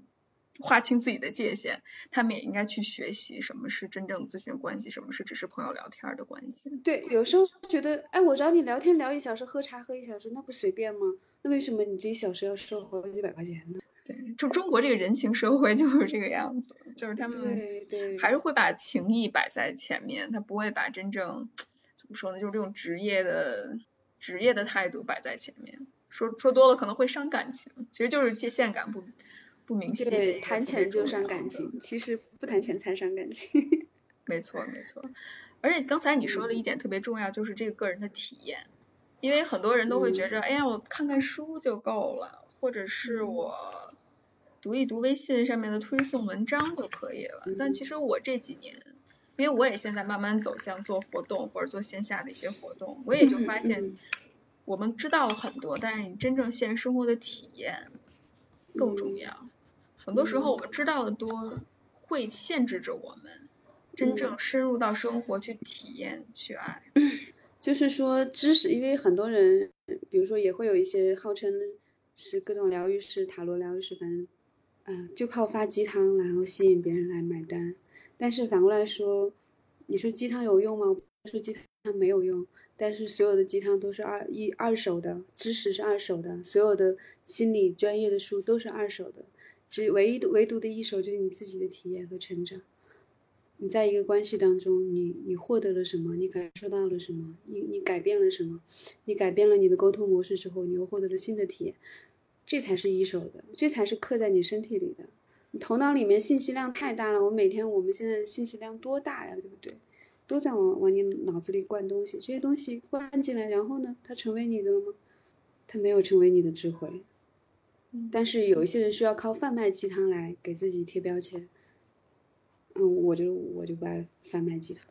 划清自己的界限，他们也应该去学习什么是真正咨询关系，什么是只是朋友聊天的关系。对，有时候觉得，哎，我找你聊天聊一小时，喝茶喝一小时，那不随便吗？那为什么你这一小时要收好几百块钱呢？对，就中国这个人情社会就是这个样子，就是他们还是会把情谊摆在前面，他不会把真正 怎么说呢，就是这种职业的职业的态度摆在前面。说说多了可能会伤感情，其实就是界限感不不明显对，谈钱就伤感情，其实不谈钱才伤感情。没错，没错。而且刚才你说了一点特别重要，就是这个个人的体验，因为很多人都会觉着，哎呀，我看看书就够了，或者是我读一读微信上面的推送文章就可以了。但其实我这几年，因为我也现在慢慢走向做活动或者做线下的一些活动，我也就发现，我们知道了很多，但是你真正现实生活的体验更重要。很多时候我们知道的多，会限制着我们。真正深入到生活去体验、去爱，就是说知识，因为很多人，比如说也会有一些号称是各种疗愈师、塔罗疗愈师，反正，嗯、就靠发鸡汤然后吸引别人来买单。但是反过来说，你说鸡汤有用吗？说鸡汤没有用，但是所有的鸡汤都是二一二手的，知识是二手的，所有的心理专业的书都是二手的，只唯一的唯独的一手就是你自己的体验和成长。你在一个关系当中，你你获得了什么？你感受到了什么？你你改变了什么？你改变了你的沟通模式之后，你又获得了新的体验，这才是一手的，这才是刻在你身体里的。你头脑里面信息量太大了，我每天我们现在信息量多大呀，对不对？都在往往你脑子里灌东西，这些东西灌进来，然后呢，它成为你的了吗？它没有成为你的智慧。但是有一些人需要靠贩卖鸡汤来给自己贴标签。嗯，我就我就不爱贩卖鸡汤。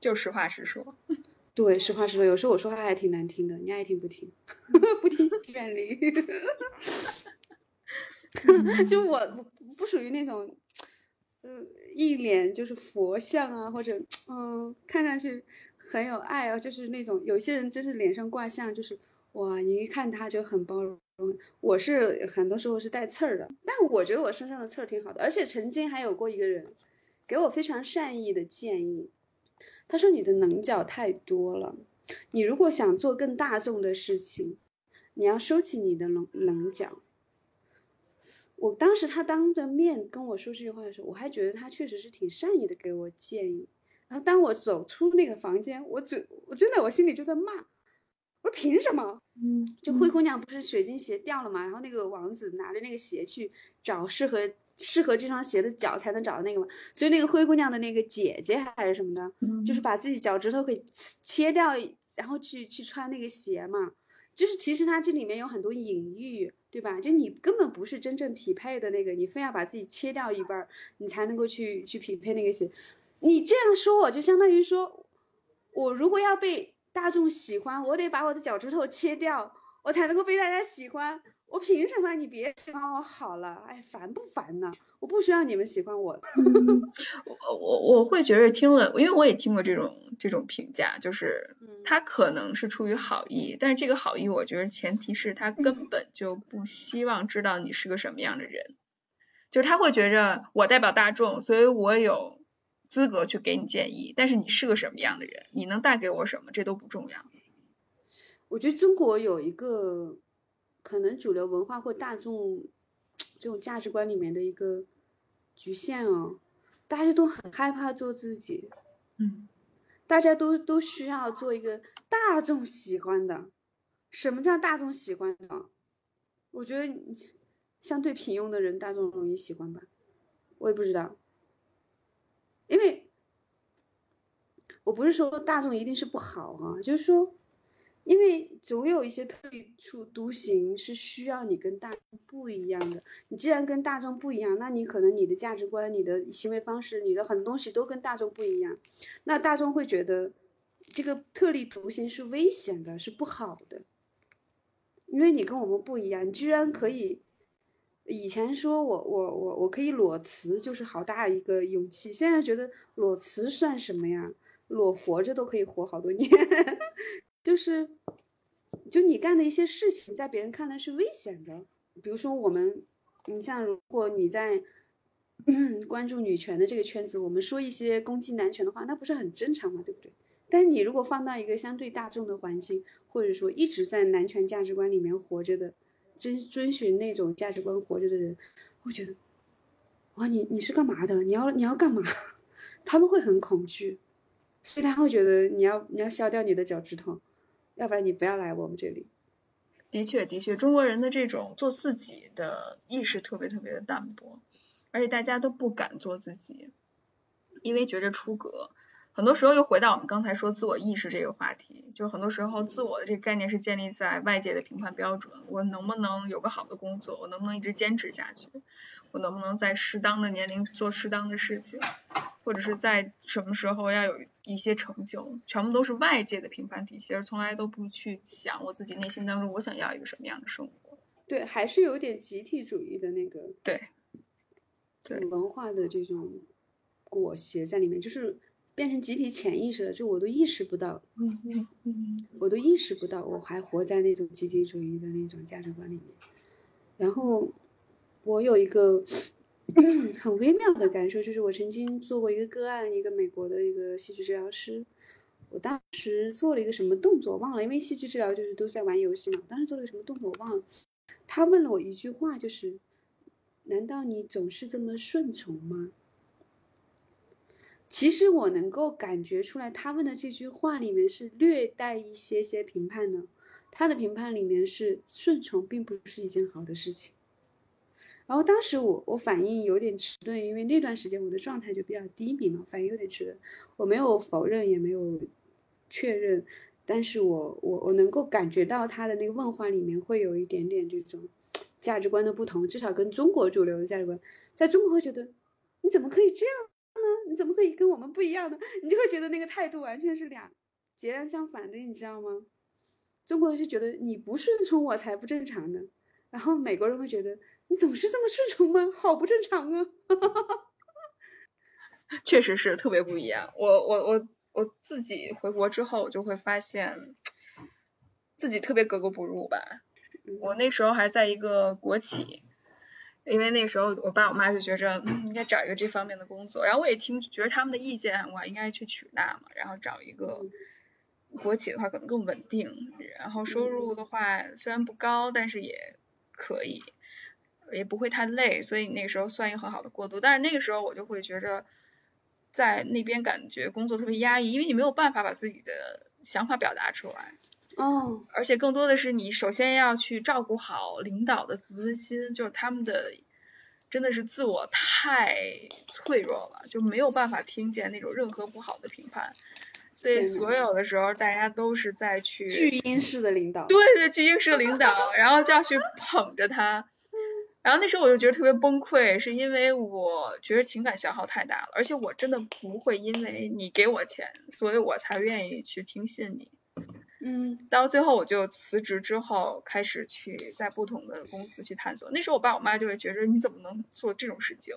就实话实说。对，实话实说，有时候我说话还挺难听的，你爱听不听，不听远离。就我不不属于那种，呃，一脸就是佛像啊，或者嗯，看上去很有爱啊，就是那种有些人真是脸上挂相，就是哇，你一看他就很包容。我是很多时候是带刺儿的，但我觉得我身上的刺儿挺好的，而且曾经还有过一个人给我非常善意的建议，他说你的棱角太多了，你如果想做更大众的事情，你要收起你的棱棱角。我当时他当着面跟我说这句话的时候，我还觉得他确实是挺善意的给我建议。然后当我走出那个房间，我嘴我真的我心里就在骂，我说凭什么？嗯，就灰姑娘不是水晶鞋掉了嘛，然后那个王子拿着那个鞋去找适合适合这双鞋的脚才能找到那个嘛，所以那个灰姑娘的那个姐姐还是什么的，嗯就是把自己脚趾头给切掉，然后去去穿那个鞋嘛。就是其实它这里面有很多隐喻，对吧？就你根本不是真正匹配的那个，你非要把自己切掉一半儿，你才能够去去匹配那个鞋。你这样说，我就相当于说，我如果要被大众喜欢，我得把我的脚趾头切掉，我才能够被大家喜欢。我凭什么？你别喜欢我好了，哎，烦不烦呢？我不需要你们喜欢我。我我我会觉得听了，因为我也听过这种这种评价，就是他可能是出于好意，但是这个好意，我觉得前提是他根本就不希望知道你是个什么样的人，就是他会觉着我代表大众，所以我有资格去给你建议，但是你是个什么样的人，你能带给我什么，这都不重要。我觉得中国有一个可能主流文化或大众这种价值观里面的一个局限哦，大家都很害怕做自己，嗯，大家都都需要做一个大众喜欢的。什么叫大众喜欢的？我觉得你相对平庸的人，大众容易喜欢吧？我也不知道，因为我不是说大众一定是不好啊，就是说。因为总有一些特立出独行是需要你跟大众不一样的。你既然跟大众不一样，那你可能你的价值观、你的行为方式、你的很多东西都跟大众不一样，那大众会觉得这个特立独行是危险的，是不好的。因为你跟我们不一样，你居然可以。以前说我我我我可以裸辞，就是好大一个勇气。现在觉得裸辞算什么呀？裸活着都可以活好多年。就是，就你干的一些事情，在别人看来是危险的。比如说，我们，你像如果你在 关注女权的这个圈子，我们说一些攻击男权的话，那不是很正常吗？对不对？但你如果放到一个相对大众的环境，或者说一直在男权价值观里面活着的，遵遵循那种价值观活着的人，我觉得，哇，你你是干嘛的？你要你要干嘛？他们会很恐惧，所以他会觉得你要你要削掉你的脚趾头。要不然你不要来我们这里。的确，的确，中国人的这种做自己的意识特别特别的淡薄，而且大家都不敢做自己，因为觉着出格。很多时候又回到我们刚才说自我意识这个话题，就很多时候自我的这个概念是建立在外界的评判标准，我能不能有个好的工作，我能不能一直坚持下去，我能不能在适当的年龄做适当的事情，或者是在什么时候要有一些成就，全部都是外界的评判体系，而从来都不去想我自己内心当中我想要一个什么样的生活。对，还是有点集体主义的那个对，对文化的这种裹挟在里面，就是变成集体潜意识了，就我都意识不到，嗯嗯嗯，我都意识不到我还活在那种集体主义的那种价值观里面。然后我有一个 很微妙的感受，就是我曾经做过一个个案，一个美国的一个戏剧治疗师，我当时做了一个什么动作忘了，因为戏剧治疗就是都在玩游戏嘛，当时做了个什么动作我忘了。他问了我一句话，就是：“难道你总是这么顺从吗？”其实我能够感觉出来，他问的这句话里面是略带一些些评判的。他的评判里面是顺从并不是一件好的事情。然后当时我我反应有点迟钝，因为那段时间我的状态就比较低迷嘛，反应有点迟钝。我没有否认，也没有确认，但是我我我能够感觉到他的那个问话里面会有一点点这种价值观的不同，至少跟中国主流的价值观，在中国会觉得你怎么可以这样？你怎么可以跟我们不一样呢？你就会觉得那个态度完全是俩截然相反的，你知道吗？中国人就觉得你不顺从我才不正常呢，然后美国人会觉得你总是这么顺从吗？好不正常啊！确实是特别不一样。我我我我自己回国之后，我就会发现自己特别格格不入吧。我那时候还在一个国企，因为那时候我爸我妈就觉着、嗯、应该找一个这方面的工作，然后我也听觉得他们的意见，我应该去取纳嘛，然后找一个国企的话可能更稳定，然后收入的话虽然不高，但是也可以，也不会太累，所以那个时候算一个很好的过渡。但是那个时候我就会觉着。在那边感觉工作特别压抑，因为你没有办法把自己的想法表达出来。哦，而且更多的是你首先要去照顾好领导的自尊心，就是他们的真的是自我太脆弱了，就没有办法听见那种任何不好的评判。所以所有的时候大家都是在去巨婴式的领导，对对，巨婴式的领导，然后就要去捧着他。然后那时候我就觉得特别崩溃，是因为我觉得情感消耗太大了，而且我真的不会因为你给我钱，所以我才愿意去听信你。嗯，到最后我就辞职之后，开始去在不同的公司去探索。那时候我爸我妈就会觉得你怎么能做这种事情？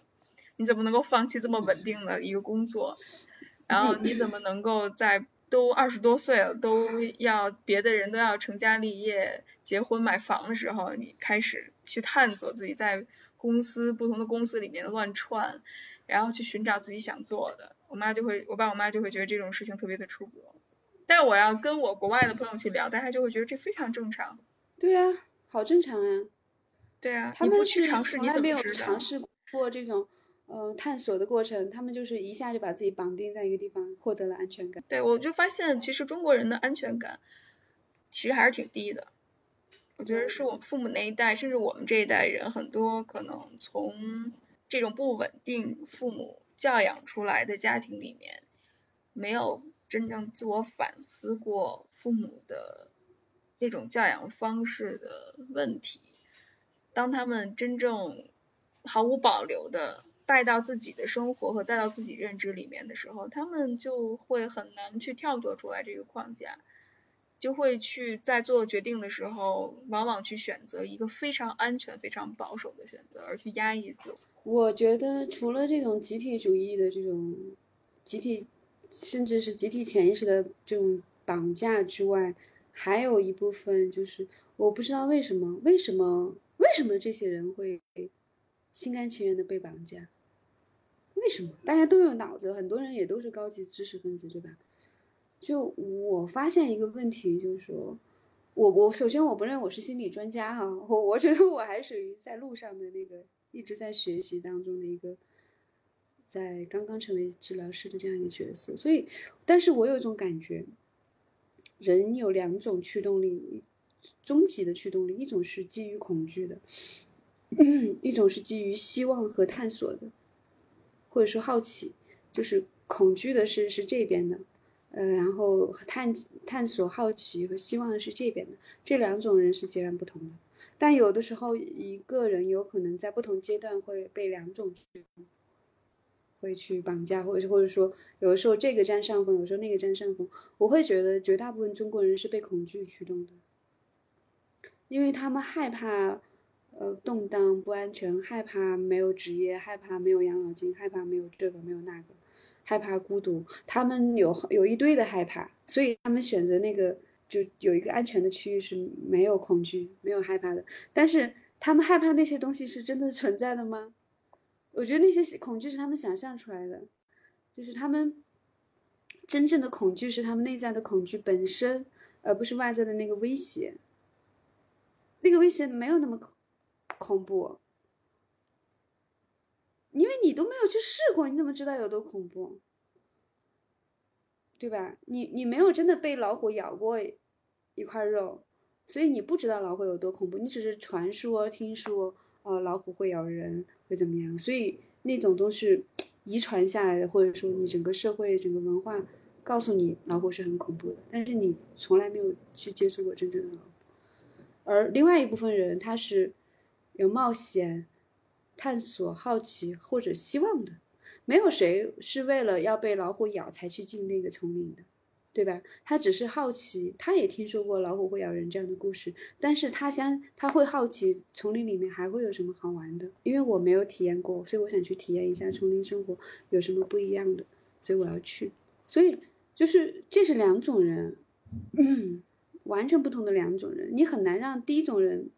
你怎么能够放弃这么稳定的一个工作？然后你怎么能够在都二十多岁了，都要别的人都要成家立业、结婚买房的时候，你开始去探索自己在公司不同的公司里面乱窜，然后去寻找自己想做的。我妈就会，我爸我妈就会觉得这种事情特别的出格。但我要跟我国外的朋友去聊，大家就会觉得这非常正常。对啊，好正常呀。对啊，他们去尝试，你从来没有尝？试过这种呃探索的过程，他们就是一下就把自己绑定在一个地方，获得了安全感。对，我就发现其实中国人的安全感其实还是挺低的。我觉得是我们父母那一代，甚至我们这一代人，很多可能从这种不稳定父母教养出来的家庭里面，没有真正自我反思过父母的那种教养方式的问题。当他们真正毫无保留的带到自己的生活和带到自己认知里面的时候，他们就会很难去跳脱出来这个框架，就会去在做决定的时候，往往去选择一个非常安全、非常保守的选择，而去压抑自我。我觉得除了这种集体主义的这种集体，甚至是集体潜意识的这种绑架之外，还有一部分就是我不知道为什么，为什么为什么这些人会心甘情愿的被绑架？为什么？大家都有脑子，很多人也都是高级知识分子，对吧？就我发现一个问题，就是说，我我首先我不认我是心理专家哈、我我觉得我还属于在路上的那个一直在学习当中的一个，在刚刚成为治疗师的这样一个角色，所以，但是我有一种感觉，人有两种驱动力，终极的驱动力，一种是基于恐惧的，一种是基于希望和探索的，或者说好奇，就是恐惧的是是这边的，呃，然后探探索、好奇和希望是这边的，这两种人是截然不同的。但有的时候，一个人有可能在不同阶段会被两种驱动，会去绑架，或者或者说，有的时候这个占上风，有时候那个占上风。我会觉得绝大部分中国人是被恐惧驱动的，因为他们害怕，呃，动荡不安全，害怕没有职业，害怕没有养老金，害怕没有这个没有那个，害怕孤独，他们有有一堆的害怕，所以他们选择那个。就有一个安全的区域是没有恐惧、没有害怕的，但是他们害怕那些东西是真的存在的吗？我觉得那些恐惧是他们想象出来的，就是他们真正的恐惧是他们内在的恐惧本身，而不是外在的那个威胁。那个威胁没有那么恐恐怖，因为你都没有去试过，你怎么知道有多恐怖？对吧？你你没有真的被老虎咬过一块肉，所以你不知道老虎有多恐怖。你只是传说听说，呃，老虎会咬人，会怎么样？所以那种都是遗传下来的，或者说你整个社会、整个文化告诉你老虎是很恐怖的，但是你从来没有去接触过真正的老虎。而另外一部分人，他是有冒险、探索、好奇或者希望的。没有谁是为了要被老虎咬才去进那个丛林的，对吧？他只是好奇，他也听说过老虎会咬人这样的故事，但是他想他会好奇丛林里面还会有什么好玩的，因为我没有体验过，所以我想去体验一下丛林生活有什么不一样的，所以我要去。所以就是这是两种人，完全不同的两种人，你很难让第一种人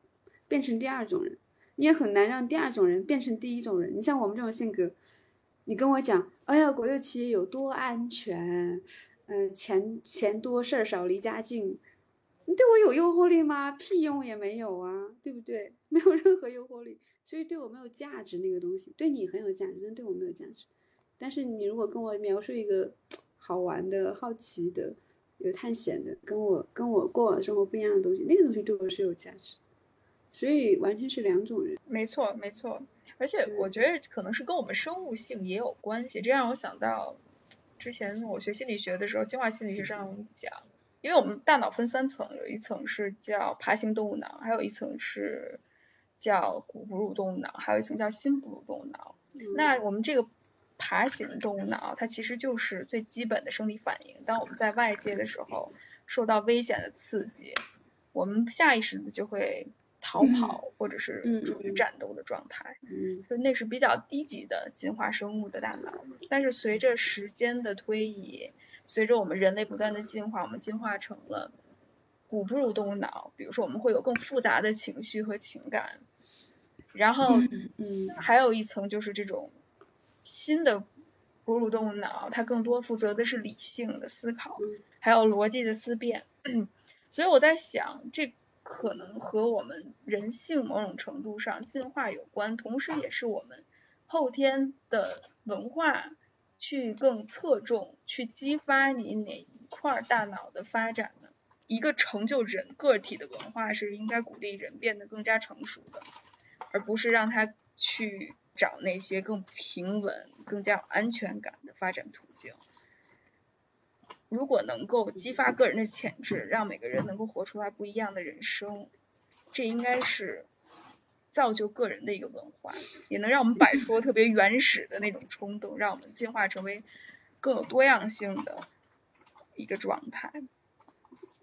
变成第二种人，你也很难让第二种人变成第一种人。你像我们这种性格。你跟我讲，哎呀，国有企业有多安全，嗯，钱钱多事儿少，离家近，你对我有诱惑力吗？屁用也没有啊，对不对？没有任何诱惑力，所以对我没有价值。那个东西对你很有价值，但对我没有价值。但是你如果跟我描述一个好玩的、好奇的、有探险的，跟我跟我过往生活不一样的东西，那个东西对我是有价值。所以完全是两种人。没错，没错。而且我觉得可能是跟我们生物性也有关系，这让我想到之前我学心理学的时候，进化心理学上讲，因为我们大脑分三层，有一层是叫爬行动物脑，还有一层是叫古哺乳动物脑，还有一层叫新哺乳动物脑。那我们这个爬行动物脑，它其实就是最基本的生理反应，当我们在外界的时候受到危险的刺激，我们下意识的就会。逃跑或者是处于战斗的状态，就那是比较低级的进化生物的大脑。但是随着时间的推移，随着我们人类不断的进化，我们进化成了古哺乳动物脑。比如说，我们会有更复杂的情绪和情感。然后，嗯，还有一层就是这种新的哺乳动物脑，它更多负责的是理性的思考，还有逻辑的思辨。所以我在想这。可能和我们人性某种程度上进化有关，同时也是我们后天的文化去更侧重去激发你哪一块大脑的发展呢？一个成就人个体的文化是应该鼓励人变得更加成熟的，而不是让他去找那些更平稳、更加有安全感的发展途径。如果能够激发个人的潜质，让每个人能够活出来不一样的人生，这应该是造就个人的一个文化，也能让我们摆脱特别原始的那种冲动，让我们进化成为更有多样性的一个状态。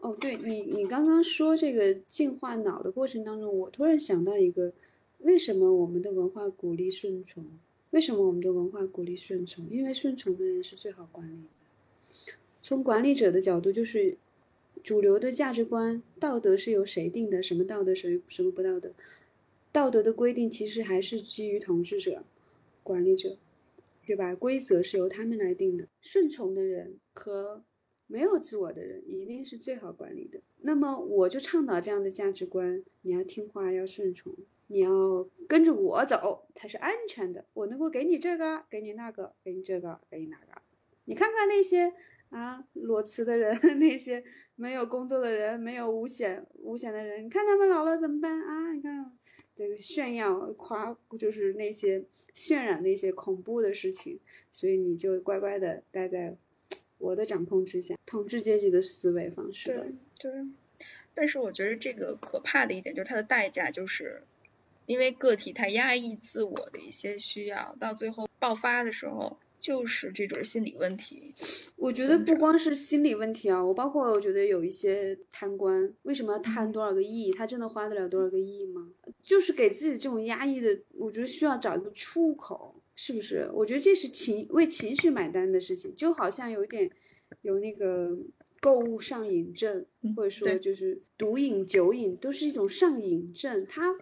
哦，对你，你刚刚说这个进化脑的过程当中，我突然想到一个，为什么我们的文化鼓励顺从？为什么我们的文化鼓励顺从？因为顺从的人是最好管理。从管理者的角度，就是主流的价值观、道德是由谁定的？什么道德，什什么不道德？道德的规定其实还是基于统治者、管理者，对吧？规则是由他们来定的。顺从的人和没有自我的人，一定是最好管理的。那么，我就倡导这样的价值观：你要听话，要顺从，你要跟着我走才是安全的。我能够给你这个，给你那个，给你这个，给你那个。你看看那些。啊，裸辞的人，那些没有工作的人，没有五险五险的人，你看他们老了怎么办啊？你看这个炫耀夸，就是那些渲染那些恐怖的事情，所以你就乖乖的待在我的掌控之下，统治阶级的思维方式吧。对对，但是我觉得这个可怕的一点就是它的代价就是。因为个体他压抑自我的一些需要，到最后爆发的时候，就是这种心理问题。我觉得不光是心理问题啊，我包括我觉得有一些贪官，为什么要贪多少个亿？他真的花得了多少个亿吗？就是给自己这种压抑的，我觉得需要找一个出口，是不是？我觉得这是情为情绪买单的事情，就好像有一点有那个购物上瘾症，或者说就是毒瘾、酒瘾，都是一种上瘾症，它。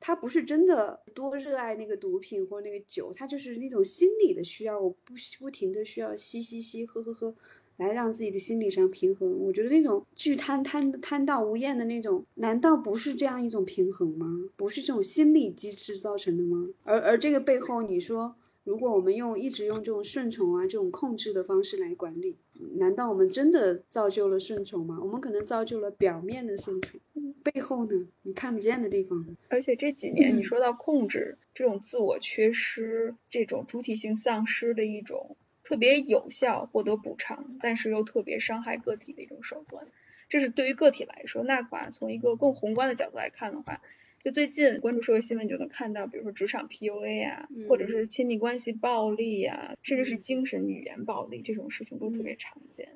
他不是真的多热爱那个毒品或那个酒，他就是那种心理的需要，我不不停的需要吸吸吸喝喝喝，来让自己的心理上平衡。我觉得那种巨贪贪贪到无厌的那种，难道不是这样一种平衡吗？不是这种心理机制造成的吗？而而这个背后，你说如果我们用一直用这种顺从啊这种控制的方式来管理，难道我们真的造就了顺从吗？我们可能造就了表面的顺从。背后呢，你看不见的地方。而且这几年，你 说到控制，这种自我缺失，这种主体性丧失的一种特别有效获得补偿，但是又特别伤害个体的一种手段。这是对于个体来说。那把从一个更宏观的角度来看的话，就最近关注社会新闻，你就能看到，比如说职场 PUA 啊，或者是亲密关系暴力呀、啊，甚至是精神语言暴力这种事情都特别常见。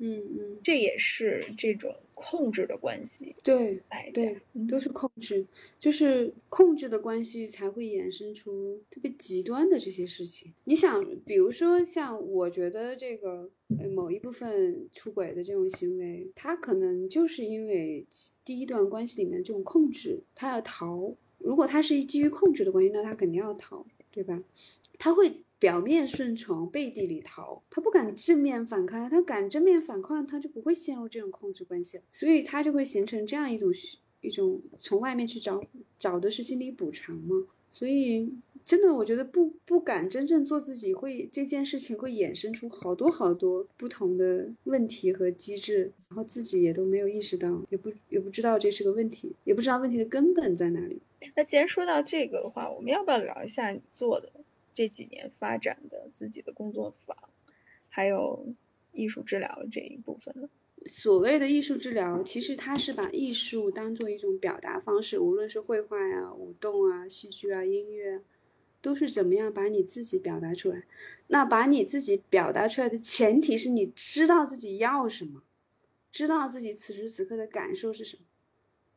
嗯嗯，这也是这种控制的关系，对，代价都是控制，就是控制的关系才会衍生出特别极端的这些事情。你想，比如说像我觉得这个呃某一部分出轨的这种行为，他可能就是因为第一段关系里面这种控制，他要逃。如果他是基于控制的关系，那他肯定要逃，对吧？他会。表面顺从，背地里逃，他不敢正面反抗，他敢正面反抗，他就不会陷入这种控制关系，所以他就会形成这样一种一种从外面去找找的是心理补偿嘛。所以真的，我觉得不不敢真正做自己，会这件事情会衍生出好多好多不同的问题和机制，然后自己也都没有意识到，也不也不知道这是个问题，也不知道问题的根本在哪里。那既然说到这个的话，我们要不要聊一下你做的？这几年发展的自己的工作坊，还有艺术治疗这一部分呢？所谓的艺术治疗，其实它是把艺术当做一种表达方式，无论是绘画呀、舞动啊、戏剧啊、音乐，都是怎么样把你自己表达出来。那把你自己表达出来的前提是你知道自己要什么，知道自己此时此刻的感受是什么，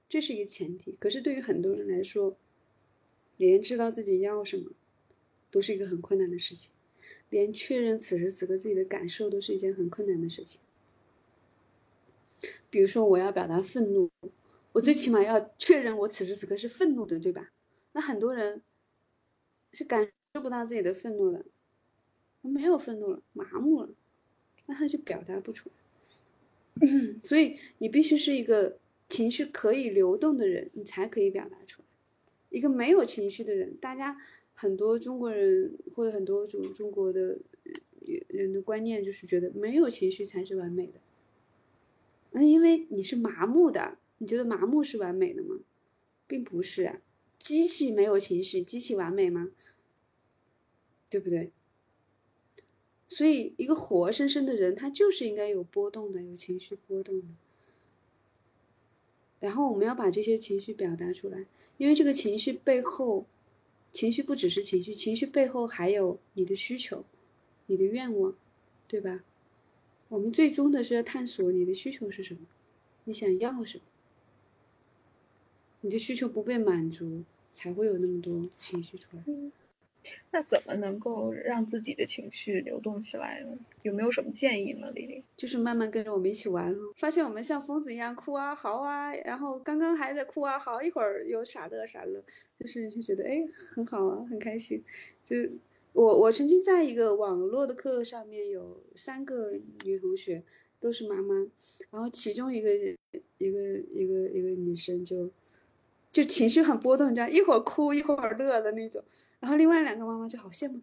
这是一个前提。可是对于很多人来说，连知道自己要什么。都是一个很困难的事情，连确认此时此刻自己的感受都是一件很困难的事情。比如说，我要表达愤怒，我最起码要确认我此时此刻是愤怒的，对吧？那很多人是感受不到自己的愤怒的，没有愤怒了，麻木了，那他就表达不出来。所以，你必须是一个情绪可以流动的人，你才可以表达出来。一个没有情绪的人，大家。很多中国人或者很多种中国的人的观念就是觉得没有情绪才是完美的，那因为你是麻木的，你觉得麻木是完美的吗？并不是啊，机器没有情绪，机器完美吗？对不对？所以一个活生生的人，他就是应该有波动的，有情绪波动的。然后我们要把这些情绪表达出来，因为这个情绪背后。情绪不只是情绪，情绪背后还有你的需求、你的愿望，对吧？我们最终的是要探索你的需求是什么，你想要什么？你的需求不被满足，才会有那么多情绪出来。那怎么能够让自己的情绪流动起来呢？有没有什么建议吗，丽丽？就是慢慢跟着我们一起玩咯，发现我们像疯子一样哭啊、嚎啊，然后刚刚还在哭啊、嚎，一会儿又傻乐傻乐，就是就觉得哎很好啊，很开心。就我我曾经在一个网络的课上面有三个女同学都是妈妈，然后其中一个一个一个一个女生就就情绪很波动，你知道，一会儿哭一会儿乐的那种。然后另外两个妈妈就好羡慕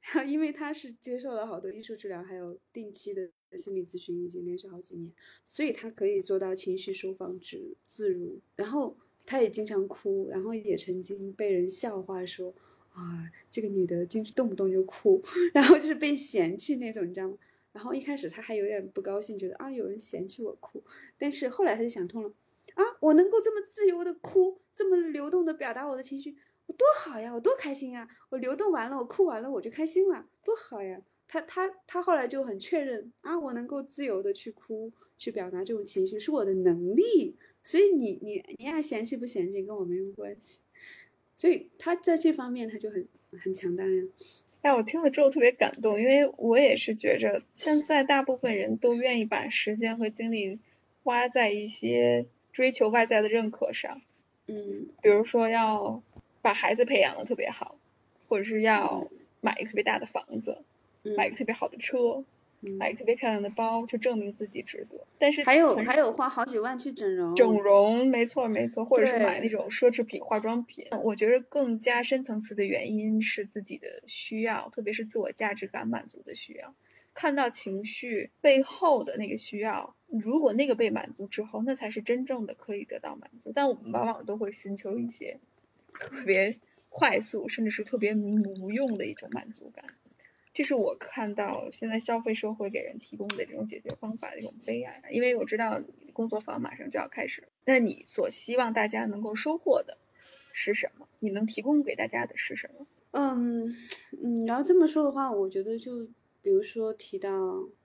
他，因为他是接受了好多艺术治疗，还有定期的心理咨询已经连续好几年，所以他可以做到情绪收放自自如。然后他也经常哭，然后也曾经被人笑话说啊，这个女的进去动不动就哭，然后就是被嫌弃那种，你知道吗？然后一开始他还有点不高兴，觉得啊有人嫌弃我哭，但是后来他就想通了，啊我能够这么自由的哭，这么流动的表达我的情绪。我多好呀，我多开心呀！我流动完了，我哭完了，我就开心了，多好呀！他他他后来就很确认啊，我能够自由的去哭，去表达这种情绪是我的能力，所以你你你爱嫌弃不嫌弃跟我没什么关系，所以他在这方面他就很很强大呀。哎，我听了之后特别感动，因为我也是觉着现在大部分人都愿意把时间和精力花在一些追求外在的认可上，嗯，比如说要。把孩子培养的特别好，或者是要买一个特别大的房子，买一个特别好的车，买一个特别漂亮的包，就证明自己值得。但是还有还有花好几万去整容，整容没错没错，或者是买那种奢侈品化妆品。我觉得更加深层次的原因是自己的需要，特别是自我价值感满足的需要。看到情绪背后的那个需要，如果那个被满足之后，那才是真正的可以得到满足。但我们往往都会寻求一些。特别快速，甚至是特别无用的一种满足感，这是我看到现在消费社会给人提供的这种解决方法的一种悲哀。因为我知道工作坊马上就要开始，那你所希望大家能够收获的是什么？你能提供给大家的是什么？嗯嗯，然后这么说的话，我觉得就。比如说提到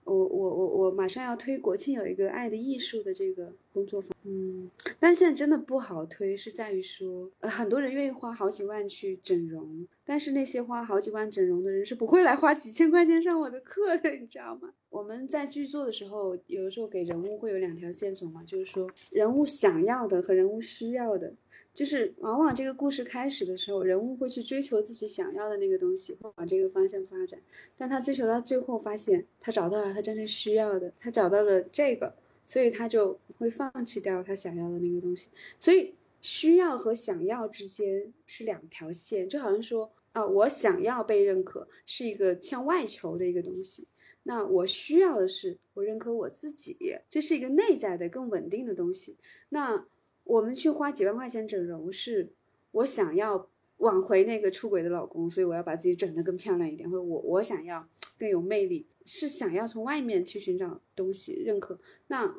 我我我我马上要推国庆有一个爱的艺术的这个工作坊，嗯，但现在真的不好推，是在于说，呃，很多人愿意花好几万去整容，但是那些花好几万整容的人是不会来花几千块钱上我的课的，你知道吗？我们在剧作的时候，有的时候给人物会有两条线索嘛，就是说人物想要的和人物需要的。就是往往这个故事开始的时候，人物会去追求自己想要的那个东西，会往这个方向发展。但他追求到最后，发现他找到了他真正需要的，他找到了这个，所以他就会放弃掉他想要的那个东西。所以需要和想要之间是两条线，就好像说啊，我想要被认可是一个向外求的一个东西，那我需要的是我认可我自己，这是一个内在的更稳定的东西。那。我们去花几万块钱整容，是我想要挽回那个出轨的老公，所以我要把自己整得更漂亮一点，或者我我想要更有魅力，是想要从外面去寻找东西认可。那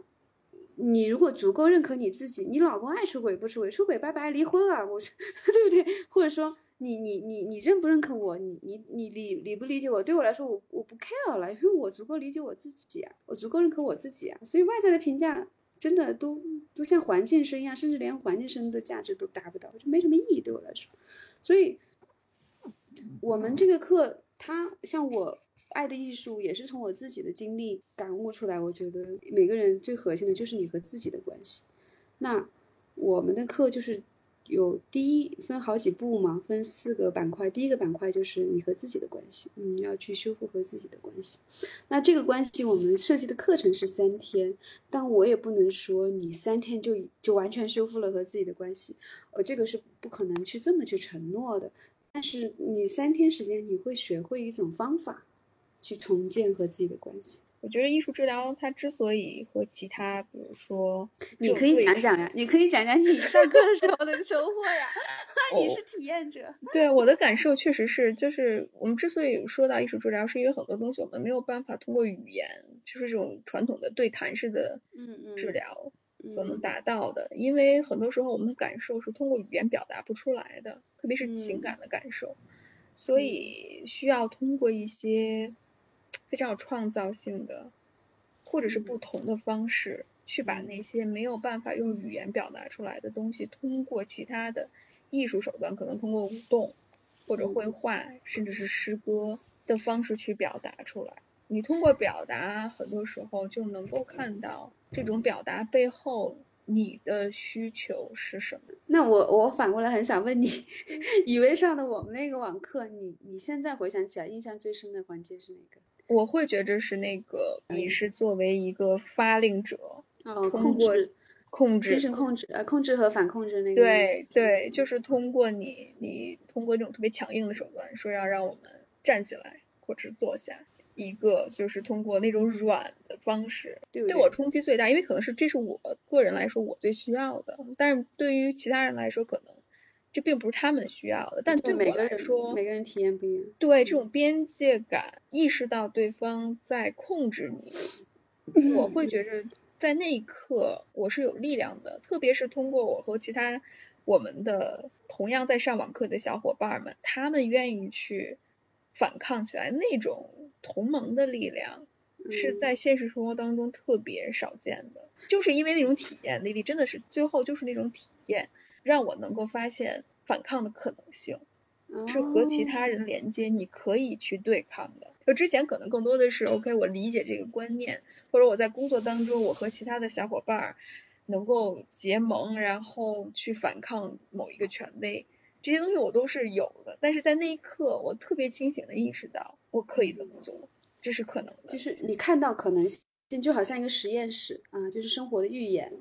你如果足够认可你自己，你老公爱出轨不出轨，出轨拜拜离婚了，我 对不对？或者说你你你你认不认可我？你你你理理不理解我？对我来说，我我不 care 了，因为我足够理解我自己啊，我足够认可我自己啊，所以外在的评价。真的都都像环境声一样，甚至连环境声的价值都达不到，就没什么意义对我来说。所以，我们这个课，它像我爱的艺术，也是从我自己的经历感悟出来。我觉得每个人最核心的就是你和自己的关系。那我们的课就是。有第一分好几步嘛，分四个板块。第一个板块就是你和自己的关系，你要去修复和自己的关系。那这个关系我们设计的课程是三天，但我也不能说你三天就就完全修复了和自己的关系，呃，这个是不可能去这么去承诺的。但是你三天时间，你会学会一种方法，去重建和自己的关系。我觉得艺术治疗它之所以和其他，比如说，你可以讲讲呀，你可以讲讲你上课的时候的收获呀，你是体验者。对，我的感受确实是，就是我们之所以说到艺术治疗，是因为很多东西我们没有办法通过语言，就是这种传统的对谈式的治疗所能达到的，因为很多时候我们的感受是通过语言表达不出来的，特别是情感的感受，所以需要通过一些。非常有创造性的，或者是不同的方式，去把那些没有办法用语言表达出来的东西，通过其他的艺术手段，可能通过舞动或者绘画，甚至是诗歌的方式去表达出来。你通过表达，很多时候就能够看到这种表达背后你的需求是什么。那我我反过来很想问你，以为上的我们那个网课，你你现在回想起来，印象最深的环节是哪个？我会觉着是那个，你是作为一个发令者，哦，通过控制精神控制，呃，控制和反控制那个。对对，就是通过你，你通过这种特别强硬的手段，说要让我们站起来或者坐下，一个就是通过那种软的方式，对对我冲击最大，因为可能是这是我个人来说我最需要的，但是对于其他人来说可能这并不是他们需要的，但对我每个人来说，每个人体验不一样。对这种边界感，意识到对方在控制你，我会觉着在那一刻我是有力量的，特别是通过我和其他我们的同样在上网课的小伙伴们，他们愿意去反抗起来，那种同盟的力量是在现实生活当中特别少见的，就是因为那种体验，丽丽真的是最后就是那种体验，让我能够发现反抗的可能性。是和其他人连接，你可以去对抗的。就之前可能更多的是 OK，我理解这个观念，或者我在工作当中，我和其他的小伙伴能够结盟，然后去反抗某一个权威，这些东西我都是有的。但是在那一刻，我特别清醒的意识到，我可以这么做，这是可能的。就是你看到可能性，就好像一个实验室啊，就是生活的预言。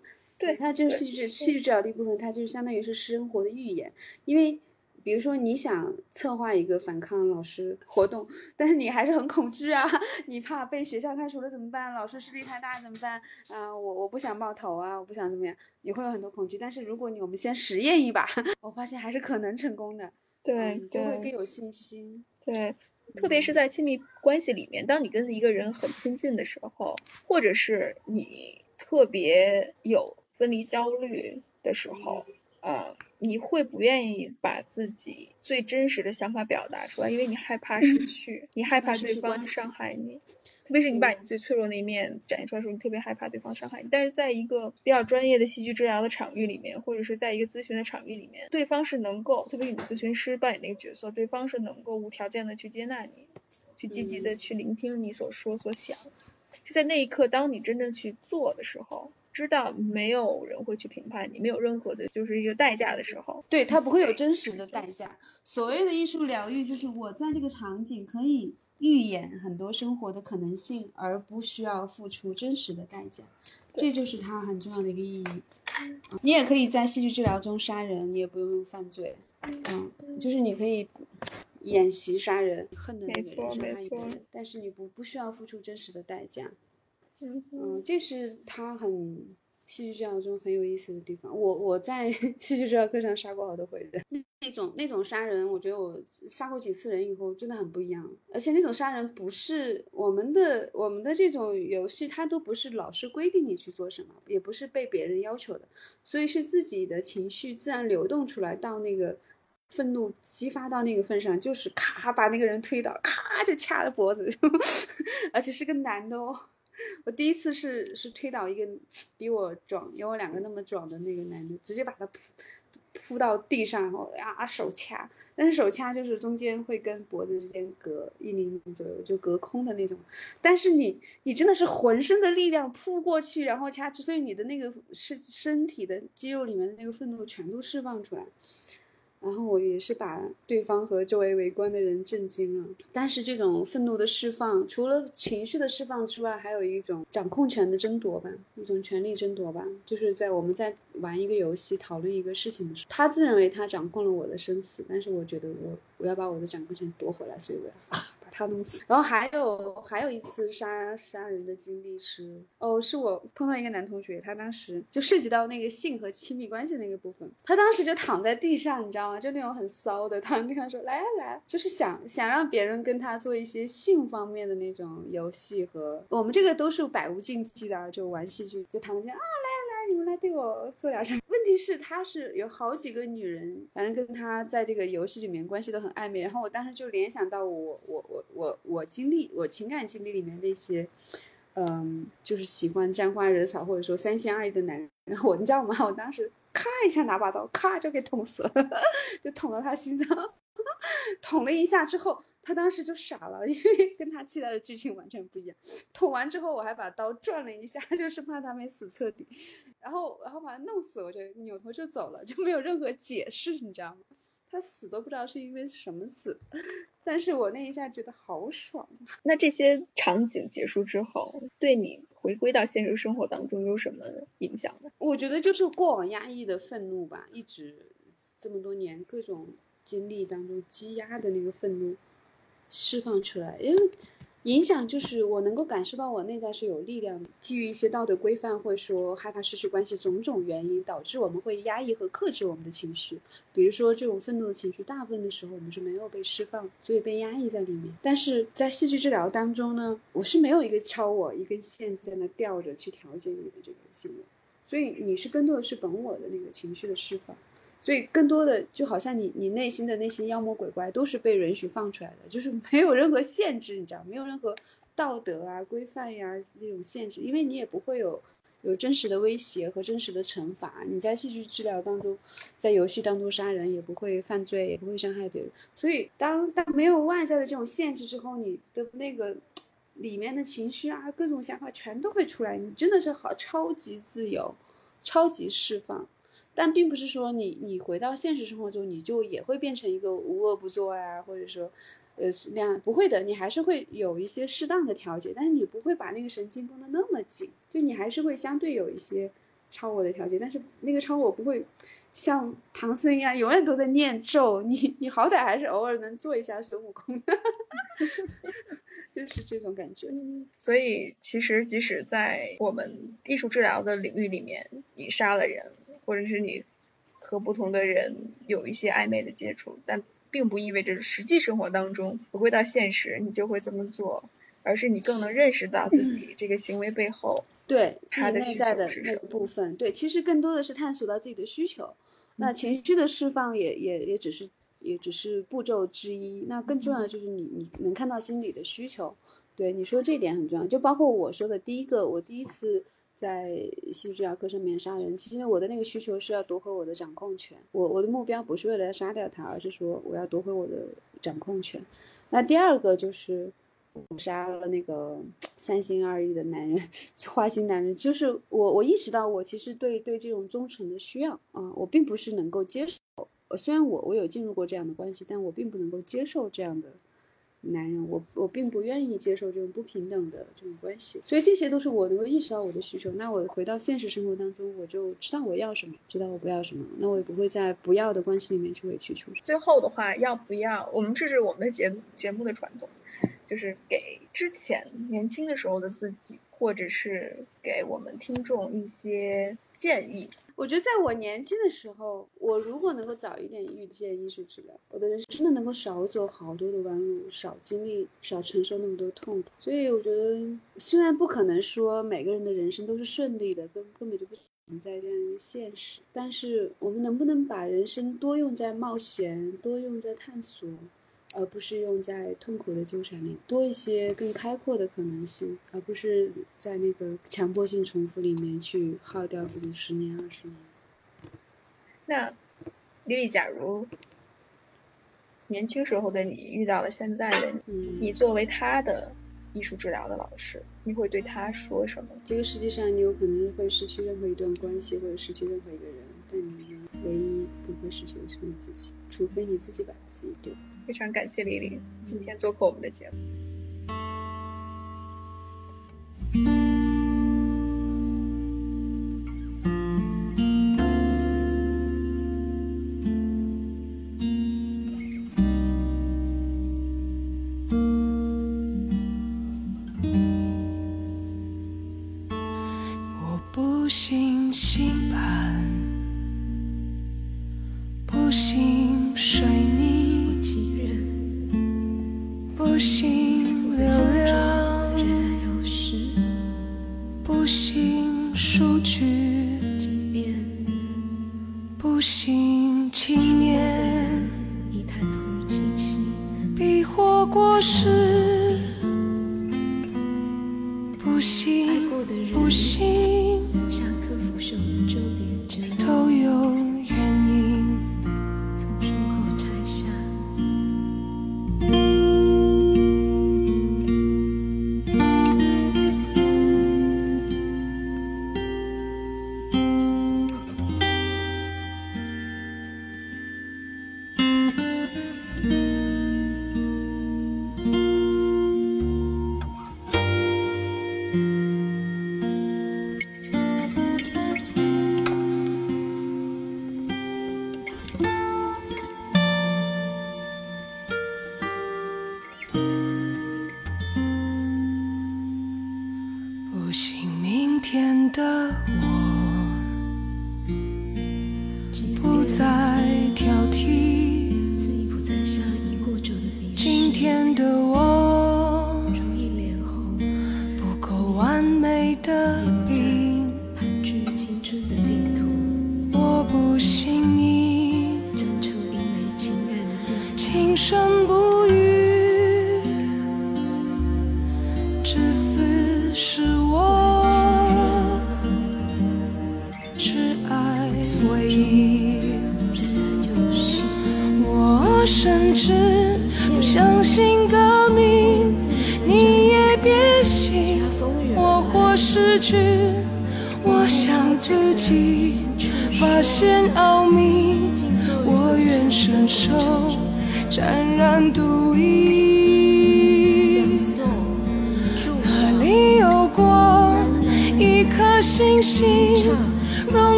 对，它就是戏剧戏剧治疗的一部分，它就是相当于是生活的预言，因为。比如说你想策划一个反抗老师活动，但是你还是很恐惧啊，你怕被学校开除了怎么办？老师势力太大怎么办？啊，我我不想冒头啊，我不想怎么样，你会有很多恐惧。但是如果你我们先实验一把，我发现还是可能成功的，对，就会更有信心。对，特别是在亲密关系里面，当你跟一个人很亲近的时候，或者是你特别有分离焦虑的时候，啊。你会不愿意把自己最真实的想法表达出来，因为你害怕失去，你害怕对方伤害你。特别是你把你最脆弱那一面展现出来的时候，你特别害怕对方伤害你。但是在一个比较专业的戏剧治疗的场域里面，或者是在一个咨询的场域里面，对方是能够，特别是你咨询师扮演那个角色，对方是能够无条件的去接纳你，去积极的去聆听你所说所想。就在那一刻，当你真正去做的时候。知道没有人会去评判你，没有任何的，就是一个代价的时候，对他不会有真实的代价。所谓的艺术疗愈，就是我在这个场景可以预演很多生活的可能性，而不需要付出真实的代价，这就是它很重要的一个意义。你也可以在戏剧治疗中杀人，你也不用犯罪，嗯，就是你可以演习杀人，恨的那个人杀一个人，但是你不不需要付出真实的代价。嗯，这是他很戏剧治疗中很有意思的地方。我我在 戏剧治疗课上杀过好多回人，那种那种杀人，我觉得我杀过几次人以后真的很不一样。而且那种杀人不是我们的我们的这种游戏，它都不是老师规定你去做什么，也不是被别人要求的，所以是自己的情绪自然流动出来，到那个愤怒激发到那个份上，就是咔把那个人推倒，咔就掐了脖子，而且是个男的哦。我第一次是是推倒一个比我壮，有我两个那么壮的那个男的，直接把他扑扑到地上，然后啊手掐，但是手掐就是中间会跟脖子之间隔一厘米左右，就隔空的那种。但是你你真的是浑身的力量扑过去，然后掐，所以你的那个是身体的肌肉里面的那个愤怒全都释放出来。然后我也是把对方和周围围观的人震惊了。但是这种愤怒的释放，除了情绪的释放之外，还有一种掌控权的争夺吧，一种权力争夺吧。就是在我们在玩一个游戏、讨论一个事情的时候，他自认为他掌控了我的生死，但是我觉得我我要把我的掌控权夺回来，所以我要啊。他东西，然后还有还有一次杀杀人的经历是，哦，是我碰到一个男同学，他当时就涉及到那个性和亲密关系那个部分，他当时就躺在地上，你知道吗？就那种很骚的躺在地上说来啊来，就是想想让别人跟他做一些性方面的那种游戏和我们这个都是百无禁忌的，就玩戏剧就躺在啊来来。你们来对我做点什么？问题是他是有好几个女人，反正跟他在这个游戏里面关系都很暧昧。然后我当时就联想到我我我我我经历我情感经历里面那些，嗯，就是喜欢沾花惹草或者说三心二意的男人。然后我你知道吗？我当时咔一下拿把刀，咔就给捅死了，就捅到他心脏，捅了一下之后。他当时就傻了，因为跟他期待的剧情完全不一样。捅完之后，我还把刀转了一下，就是怕他没死彻底。然后，然后把他弄死，我就扭头就走了，就没有任何解释，你知道吗？他死都不知道是因为什么死，但是我那一下觉得好爽。那这些场景结束之后，对你回归到现实生活当中有什么影响呢？我觉得就是过往压抑的愤怒吧，一直这么多年各种经历当中积压的那个愤怒。释放出来，因为影响就是我能够感受到我内在是有力量的，基于一些道德规范，或者说害怕失去关系种种原因，导致我们会压抑和克制我们的情绪。比如说这种愤怒的情绪，大部分的时候我们是没有被释放，所以被压抑在里面。但是在戏剧治疗当中呢，我是没有一个超我一根线在那吊着去调节你的这个行为，所以你是更多的是本我的那个情绪的释放。所以更多的就好像你你内心的那些妖魔鬼怪都是被允许放出来的，就是 没有任何限制，你知道，没有任何道德啊规范呀这种限制，因为你也不会有有真实的威胁和真实的惩罚。你在戏剧治疗当中，在游戏当中杀人也不会犯罪，也不会伤害别人。所以当当没有外在的这种限制之后，你的那个里面的情绪啊，各种想法全都会出来，你真的是好超级自由，超级释放。但并不是说你你回到现实生活中，你就也会变成一个无恶不作呀，或者说，呃，是那样不会的，你还是会有一些适当的调节，但是你不会把那个神经绷得那么紧，就你还是会相对有一些超我的调节，但是那个超我不会像唐僧一样永远都在念咒，你你好歹还是偶尔能做一下孙悟空，就是这种感觉。所以其实即使在我们艺术治疗的领域里面，你杀了人。或者是你和不同的人有一些暧昧的接触，但并不意味着实际生活当中回归到现实你就会这么做，而是你更能认识到自己这个行为背后对他的内在的那个部分。对，其实更多的是探索到自己的需求。那情绪的释放也也也只是也只是步骤之一。那更重要的就是你你能看到心理的需求。对，你说这点很重要。就包括我说的第一个，我第一次。在戏剧治疗课上面杀人，其实我的那个需求是要夺回我的掌控权。我我的目标不是为了要杀掉他，而是说我要夺回我的掌控权。那第二个就是我杀了那个 三心二意的男人，花心男人。就是我我意识到我其实对对这种忠诚的需要啊，我并不是能够接受。虽然我我有进入过这样的关系，但我并不能够接受这样的。男人，我我并不愿意接受这种不平等的这种关系，所以这些都是我能够意识到我的需求。那我回到现实生活当中，我就知道我要什么，知道我不要什么，那我也不会在不要的关系里面去委曲求全。最后的话，要不要？我们这是我们的节节目的传统，就是给之前年轻的时候的自己，或者是给我们听众一些建议。我觉得在我年轻的时候，我如果能够早一点遇见艺术治疗，我的人生真的能够少走好多的弯路，少经历，少承受那么多痛苦。所以我觉得，虽然不可能说每个人的人生都是顺利的，根根本就不存在这样一个现实，但是我们能不能把人生多用在冒险，多用在探索？而不是用在痛苦的纠缠里，多一些更开阔的可能性，而不是在那个强迫性重复里面去耗掉自己十年二十年。那丽丽，假如年轻时候的你遇到了现在的你，你作为他的艺术治疗的老师，你会对他说什么？这个世界上，你有可能会失去任何一段关系，或者失去任何一个人，但你唯一不会失去的是你自己，除非你自己把自己丢。非常感谢李李今天做客我们的节目。天的我。